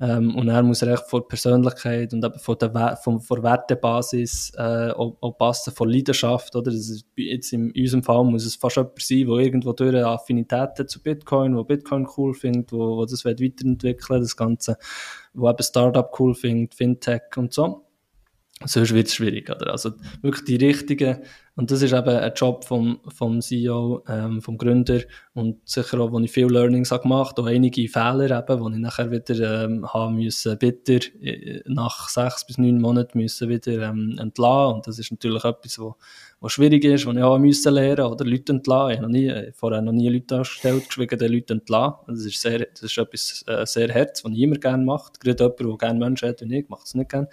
Ähm, und er muss recht von der Persönlichkeit und eben von der, von, von Wertebasis äh, auch, auch passen, von Leidenschaft, oder? Das ist, jetzt in unserem Fall muss es fast jemand sein, der irgendwo durch eine Affinität hat zu Bitcoin, wo Bitcoin cool findet, wo, wo das weiterentwickeln das Ganze, wo eben Startup cool findet, Fintech und so sonst wird es schwierig. Oder? Also wirklich die richtigen, und das ist eben ein Job vom, vom CEO, ähm, vom Gründer und sicher auch, wo ich viel Learnings habe gemacht, auch einige Fehler eben, wo ich nachher wieder ähm, haben müssen, bitter äh, nach sechs bis neun Monaten müssen wieder ähm, entlassen und das ist natürlich etwas, wo, wo schwierig ist, wo ich auch müssen lernen oder Leute entlassen. Ich habe noch nie, äh, vorher noch nie Leute angestellt, geschwiegen den Leuten entlassen. Das ist sehr, das ist etwas äh, sehr Herz, was ich immer gerne mache. Gerade jemand, der gerne Menschen hat und ich, macht es nicht gerne.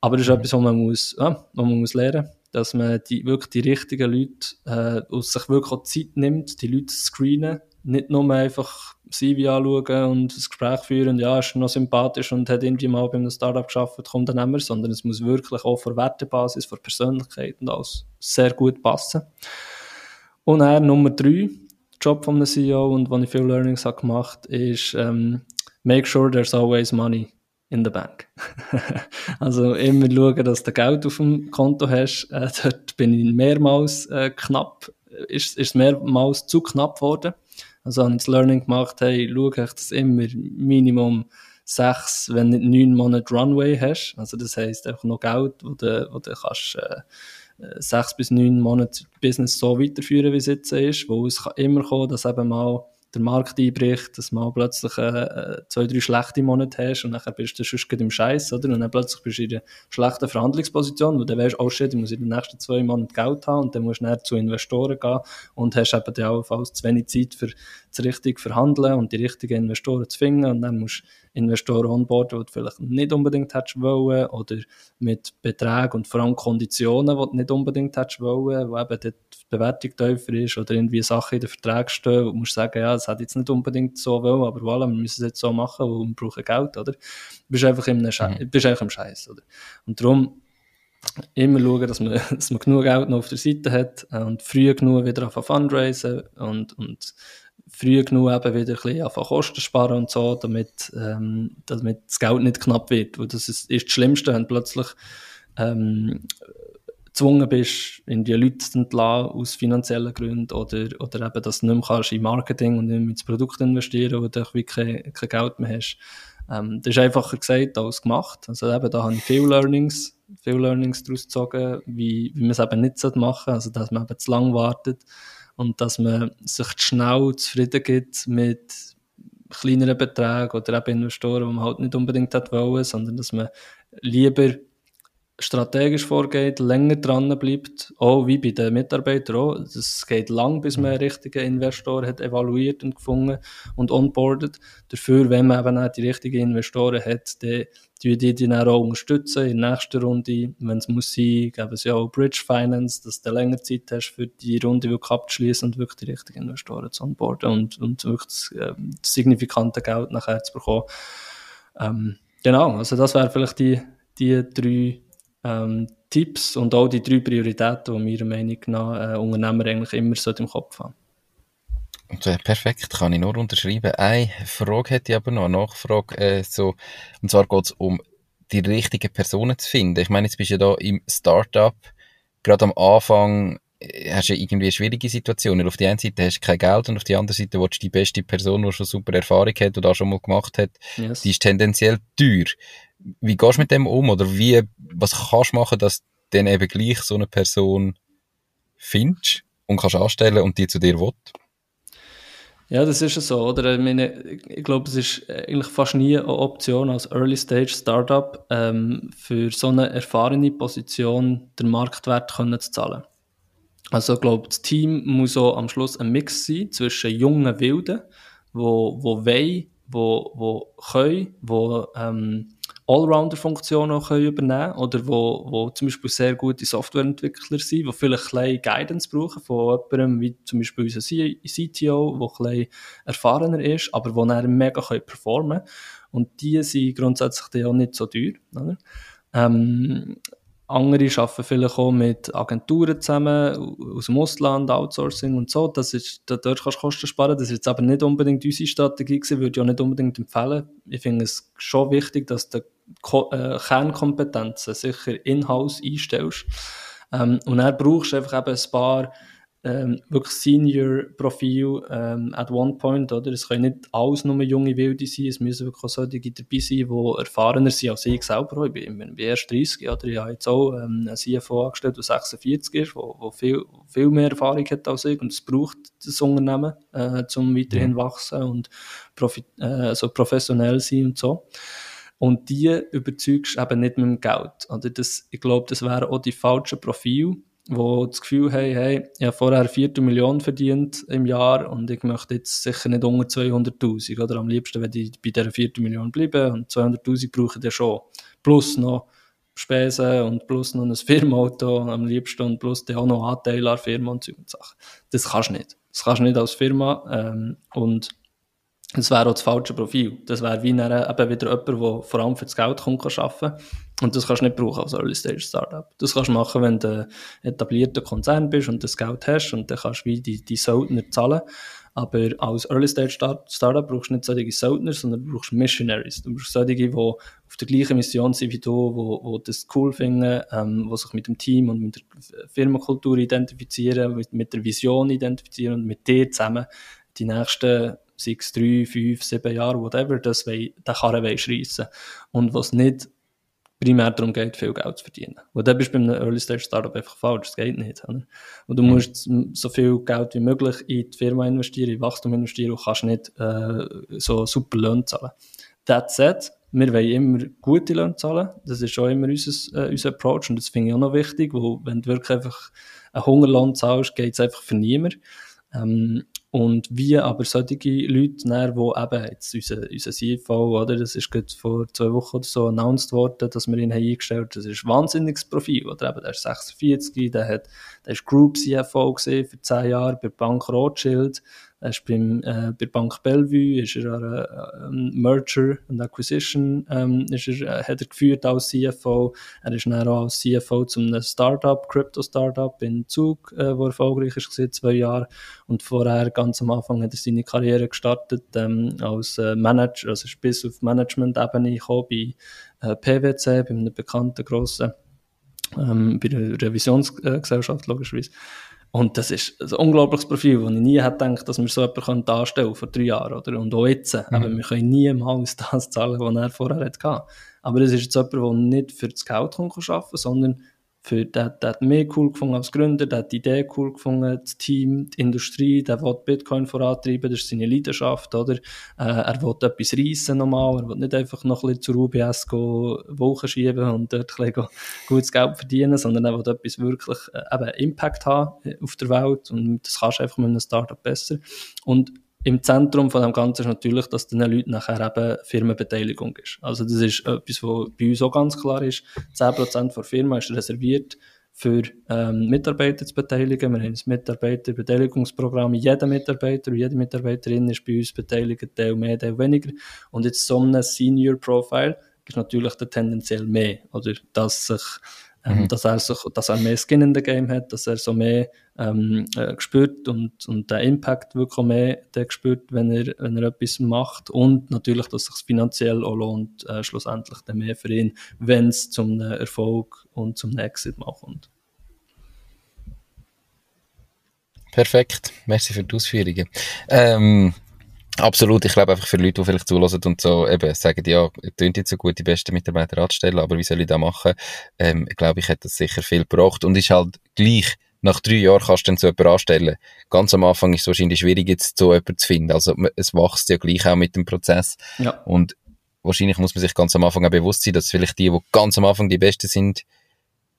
Aber das ist mhm. etwas, was man muss, ja, was man muss lernen dass man die, wirklich die richtigen Leute äh, und sich wirklich auch Zeit nimmt, die Leute zu screenen. Nicht nur einfach CV anschauen und das Gespräch führen, ja, ist noch sympathisch und hat irgendwie mal bei einem Startup geschafft, kommt dann immer, sondern es muss wirklich auch von Wertebasis, von Persönlichkeit und alles sehr gut passen. Und dann Nummer drei, Job von einem CEO und wo ich viel Learnings habe gemacht, ist ähm, make sure there's always money in der Bank. also immer schauen, dass du Geld auf dem Konto hast. Äh, dort bin ich mehrmals äh, knapp, ist, ist mehrmals zu knapp geworden. Also habe ich das Learning gemacht, hey, schau, dass du immer Minimum sechs, wenn nicht neun Monate Runway hast. Also das heisst einfach noch Geld, wo du, wo du kannst, äh, äh sechs bis neun Monate Business so weiterführen, wie es jetzt ist, wo es kann immer kommen, dass eben mal der Markt einbricht, dass man plötzlich äh, zwei, drei schlechte Monate hast und dann bist du sonst im Scheiß, oder? Und dann plötzlich bist du in einer schlechten Verhandlungsposition, wo du weißt, oh shit, ich muss in den nächsten zwei Monaten Geld haben und dann musst du dann zu Investoren gehen und hast eben dann auch zu wenig Zeit für das richtige Verhandeln und die richtigen Investoren zu finden und dann musst du Investoren onboarden, die du vielleicht nicht unbedingt hättest wollen oder mit Beträgen und vor allem Konditionen, die du nicht unbedingt hättest wollen, wo eben die Bewertung tiefer ist oder irgendwie Sachen in den Verträgen stehen, wo du musst sagen, ja, das hat jetzt nicht unbedingt so wollen, aber voilà, wir müssen es jetzt so machen, weil wir brauchen Geld, oder? Du bist einfach im, mhm. bist einfach im Scheiß, oder? Und darum immer schauen, dass man, dass man genug Geld noch auf der Seite hat und früh genug wieder auf Fundraisen und, und früh genug eben wieder ein bisschen Kosten sparen und so, damit, ähm, damit das Geld nicht knapp wird. Weil das ist, ist das Schlimmste, wenn du plötzlich ähm, gezwungen bist, in die Leute zu entlassen aus finanziellen Gründen oder, oder eben, dass du nicht mehr kannst in Marketing und nicht mehr ins Produkt investieren, wo du wirklich kein, kein Geld mehr hast. Ähm, das ist einfacher gesagt als gemacht. Also eben, da habe ich viele Learnings, viele Learnings daraus gezogen, wie, wie man es eben nicht machen sollte, also dass man eben zu lang wartet und dass man sich schnell zufrieden gibt mit kleineren Beträgen oder eben Investoren, die man halt nicht unbedingt hat wollen, sondern dass man lieber strategisch vorgeht, länger dran bleibt, auch wie bei den Mitarbeitern auch. Es geht lang, bis man einen richtigen Investor hat evaluiert und gefunden und onboardet. Dafür, wenn man eben auch die richtigen Investoren hat, dann die die dann auch unterstützen in der nächsten Runde, wenn es muss sein, geben es ja auch Bridge Finance, dass du länger Zeit hast, für die Runde wirklich abzuschließen und wirklich die richtigen Investoren zu onboarden und, und wirklich das, äh, das signifikante Geld nachher zu bekommen. Ähm, genau, also das wäre vielleicht die, die drei ähm, Tipps und auch die drei Prioritäten, die meiner Meinung nach äh, Unternehmer eigentlich immer im Kopf haben.
Und, äh, perfekt, kann ich nur unterschreiben. Eine Frage hätte ich aber noch, eine Nachfrage, äh, so, und zwar geht es um die richtigen Personen zu finden. Ich meine, jetzt bist du ja da im Startup, gerade am Anfang äh, hast du irgendwie eine schwierige Situation, weil auf der einen Seite hast du kein Geld und auf der anderen Seite willst du die beste Person, die schon super Erfahrung hat oder auch schon mal gemacht hat, yes. die ist tendenziell teuer wie gehst du mit dem um? Oder wie, was kannst du machen, dass du dann eben gleich so eine Person findest und kannst anstellen und die zu dir will?
Ja, das ist so, oder? Ich, meine, ich glaube, es ist eigentlich fast nie eine Option als Early Stage Startup ähm, für so eine erfahrene Position den Marktwert können zu zahlen. Also ich glaube, das Team muss auch am Schluss ein Mix sein zwischen jungen Wilden, wo, wo wollen, wo, wo können, wo ähm, Allrounder-Funktionen übernehmen können oder wo, wo zum Beispiel sehr gute Softwareentwickler sind, die vielleicht ein Guidance brauchen von jemandem wie zum Beispiel unser CTO, der ein erfahrener ist, aber der dann mega performen können. Und die sind grundsätzlich auch nicht so teuer. Oder? Ähm, andere arbeiten vielleicht auch mit Agenturen zusammen, aus dem Ausland, Outsourcing und so. Das ist, dort kannst du Kosten sparen. Das ist jetzt aber nicht unbedingt unsere Strategie gewesen, würde ich auch nicht unbedingt empfehlen. Ich finde es schon wichtig, dass du äh, Kernkompetenzen sicher in-house einstellst. Ähm, und dann brauchst du einfach eben ein paar ähm, wirklich Senior-Profil ähm, at one point, oder? Es können nicht alles nur junge Wilde sein, es müssen wirklich auch solche dabei sein, die erfahrener sind als ich selber. Ich bin, ich bin erst 30, oder? Ich habe jetzt auch ähm, einen CFO angestellt, der 46 ist, der viel, viel mehr Erfahrung hat als ich und es braucht das Unternehmen, äh, um weiterhin wachsen und profi äh, also professionell sein und so. Und die überzeugst eben nicht mit dem Geld. Oder das, ich glaube, das wäre auch die falsche Profil, wo das Gefühl haben, hey, ich habe vorher eine Viertelmillion verdient im Jahr und ich möchte jetzt sicher nicht unter 200'000 oder am liebsten, wenn ich bei dieser Viertelmillion bleibe und 200'000 brauche ich dann schon. Plus noch Spesen und plus noch ein Firmenauto am liebsten und plus dann auch noch Anteile an Firma und so Sachen. Das kannst du nicht. Das kannst du nicht als Firma ähm, und das wäre auch das falsche Profil. Das wäre wie eine, eben wieder jemand, der vor allem für das Geld kommt, kann arbeiten Und das kannst du nicht brauchen als Early-Stage-Startup. Das kannst du machen, wenn du ein etablierter Konzern bist und das Geld hast und dann kannst du wie die, die Söldner zahlen. Aber als Early-Stage-Startup brauchst du nicht solche Söldner, sondern du brauchst Missionaries. Du brauchst solche, die auf der gleichen Mission sind wie du, die, die das cool finden, ähm, die sich mit dem Team und mit der Firmenkultur identifizieren, mit, mit der Vision identifizieren und mit dir zusammen die nächsten sei es drei, fünf, sieben Jahre, whatever, das will, den Karren schreissen Und was nicht primär darum geht, viel Geld zu verdienen. Und dann bist du bei einem Early-Stage-Startup einfach falsch, das geht nicht. Oder? Und du mhm. musst so viel Geld wie möglich in die Firma investieren, in Wachstum investieren und kannst nicht äh, so super Löhne zahlen. That said, wir wollen immer gute Löhne zahlen, das ist auch immer unser, äh, unser Approach und das finde ich auch noch wichtig, weil wenn du wirklich einfach einen Hungerlohn zahlst, geht es einfach für niemanden. Ähm, und wie aber solche Leute, dann, wo eben jetzt unser, unser CFO, oder, das ist gerade vor zwei Wochen oder so announced worden, dass wir ihn haben eingestellt. Haben, das ist ein wahnsinniges Profil, oder? Eben, der ist 46, der hat, der ist Group CFO gesehen für zehn Jahre bei Bank Rothschild, er ist beim, äh, bei Bank Bellevue, ist er an äh, Merger and Acquisition, ähm, ist er, äh, hat er geführt als CFO. Er ist dann auch als CFO zu einem Startup, Crypto-Startup in Zug, äh, wo erfolgreich ist, gewesen, zwei Jahre. Und vorher, ganz am Anfang, hat er seine Karriere gestartet, ähm, als äh, Manager, also ist bis auf Management-Ebene gekommen bei äh, PwC, bei einem bekannten grossen, ähm, bei der Revisionsgesellschaft, logischerweise. Und das ist ein unglaubliches Profil, wo ich nie hätte gedacht, dass wir so jemanden anstellen vor drei Jahren, oder? Und auch jetzt. Mhm. Aber wir können niemals das zahlen, was er vorher hatte. Aber es ist jetzt jemand, der nicht für das Geld arbeiten kann, sondern für, der, der hat mehr cool gefunden als Gründer, der hat die Idee cool gefunden, das Team, die Industrie, der will Bitcoin vorantreiben, das ist seine Leidenschaft, oder? Äh, er will etwas reissen nochmal, er will nicht einfach noch ein bisschen zur UBS gehen, Wochen schieben und dort ein bisschen gutes Geld verdienen, sondern er will etwas wirklich, äh, eben Impact haben auf der Welt und das kannst du einfach mit einem Startup besser. Und im Zentrum von dem Ganzen ist natürlich, dass den Leuten nachher eben Firmenbeteiligung ist. Also das ist etwas, was bei uns auch ganz klar ist. 10% der Firma ist reserviert für ähm, Mitarbeiter zu beteiligen. Wir haben ein Mitarbeiterbeteiligungsprogramm. Jeder Mitarbeiter und jede Mitarbeiterin ist bei uns beteiligt, Teil mehr, Teil weniger. Und jetzt so ein Senior Profile ist natürlich tendenziell mehr, oder dass sich mhm. dass, er sich, dass er mehr Skin in the Game hat, dass er so mehr ähm, äh, spürt und, und der Impact wirklich mehr der spürt, wenn er, wenn er etwas macht und natürlich, dass es sich finanziell auch lohnt, äh, schlussendlich dann mehr für ihn, wenn es zum Erfolg und zum Exit mal kommt.
Perfekt, merci für die Ausführungen. Ähm, Absolut, ich glaube einfach für Leute, die vielleicht zulassen und so eben sagen, ja, tönt jetzt so gut, die besten Mitarbeiter anzustellen, aber wie soll ich das machen? Ähm, ich glaube, ich hätte das sicher viel gebracht und ist halt gleich, nach drei Jahren kannst du dann so jemanden anstellen. Ganz am Anfang ist es wahrscheinlich schwierig, jetzt so jemanden zu finden. Also es wächst ja gleich auch mit dem Prozess. Ja. Und wahrscheinlich muss man sich ganz am Anfang auch bewusst sein, dass vielleicht die, die ganz am Anfang die Besten sind,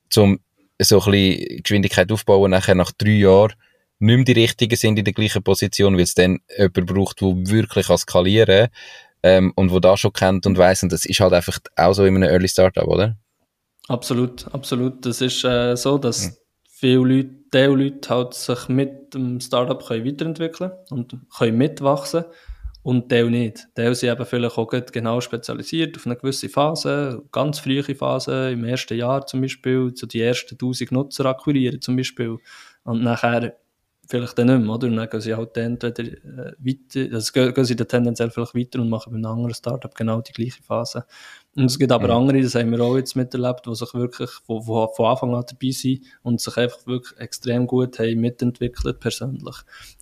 zum so ein bisschen Geschwindigkeit aufbauen, nachher nach drei Jahren nicht mehr die richtigen sind in der gleichen Position, weil es dann jemand braucht, der wirklich kann skalieren ähm, und wo das schon kennt und weiss. Und das ist halt einfach auch so in einem Early Startup, oder?
Absolut, absolut. Das ist äh, so, dass mhm. viele Leute, die Leute halt sich mit dem Startup können weiterentwickeln und können mitwachsen und die nicht. Die sind eben vielleicht auch genau spezialisiert auf eine gewisse Phase, ganz frühe Phase, im ersten Jahr zum Beispiel, so die ersten 1000 Nutzer akquirieren zum Beispiel und nachher vielleicht dann nicht mehr, oder? Und dann gehen sie halt entweder äh, weiter, also gehen, sie dann tendenziell vielleicht weiter und machen bei einem anderen Startup genau die gleiche Phase. Und es gibt aber mhm. andere, das haben wir auch jetzt miterlebt, die sich wirklich von, von, von Anfang an dabei sind und sich einfach wirklich extrem gut haben mitentwickelt persönlich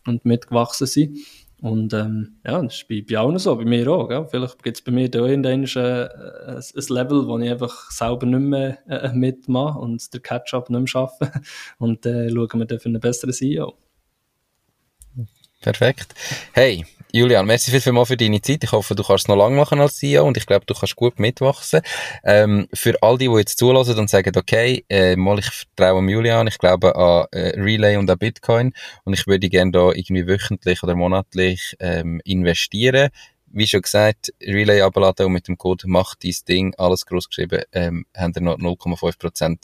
und mitgewachsen sind. Und ähm, ja, das ist bei, bei allen so, bei mir auch. Gell? Vielleicht gibt es bei mir da irgendwann äh, ein, ein Level, wo ich einfach selber nicht mehr äh, mitmache und der Catch-up nicht mehr schaffe. Und dann äh, schauen wir dann für einen besseren CEO.
Perfekt. Hey, Julian, merci viel, für deine Zeit. Ich hoffe, du kannst es noch lange machen als CEO und ich glaube, du kannst gut mitwachsen. Ähm, für all die, die jetzt zulassen und sagen, okay, äh, mal ich vertraue Julian, ich glaube an äh, Relay und an Bitcoin und ich würde gerne da irgendwie wöchentlich oder monatlich ähm, investieren wie schon gesagt, Relay abladen und mit dem Code macht dies Ding, alles groß geschrieben, ähm, haben ihr noch 0,5%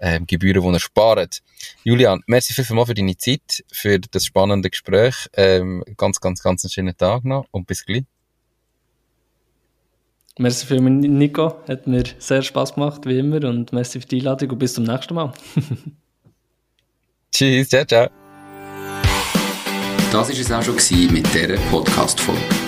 ähm, Gebühren, die ihr spart. Julian, merci vielmals für deine Zeit, für das spannende Gespräch. Ähm, ganz, ganz, ganz einen schönen Tag noch und bis gleich.
Merci für mich, Nico. Hat mir sehr Spaß gemacht, wie immer. Und merci für die Einladung und bis zum nächsten Mal.
Tschüss, ciao, ciao. Das war es auch schon mit dieser Podcast-Folge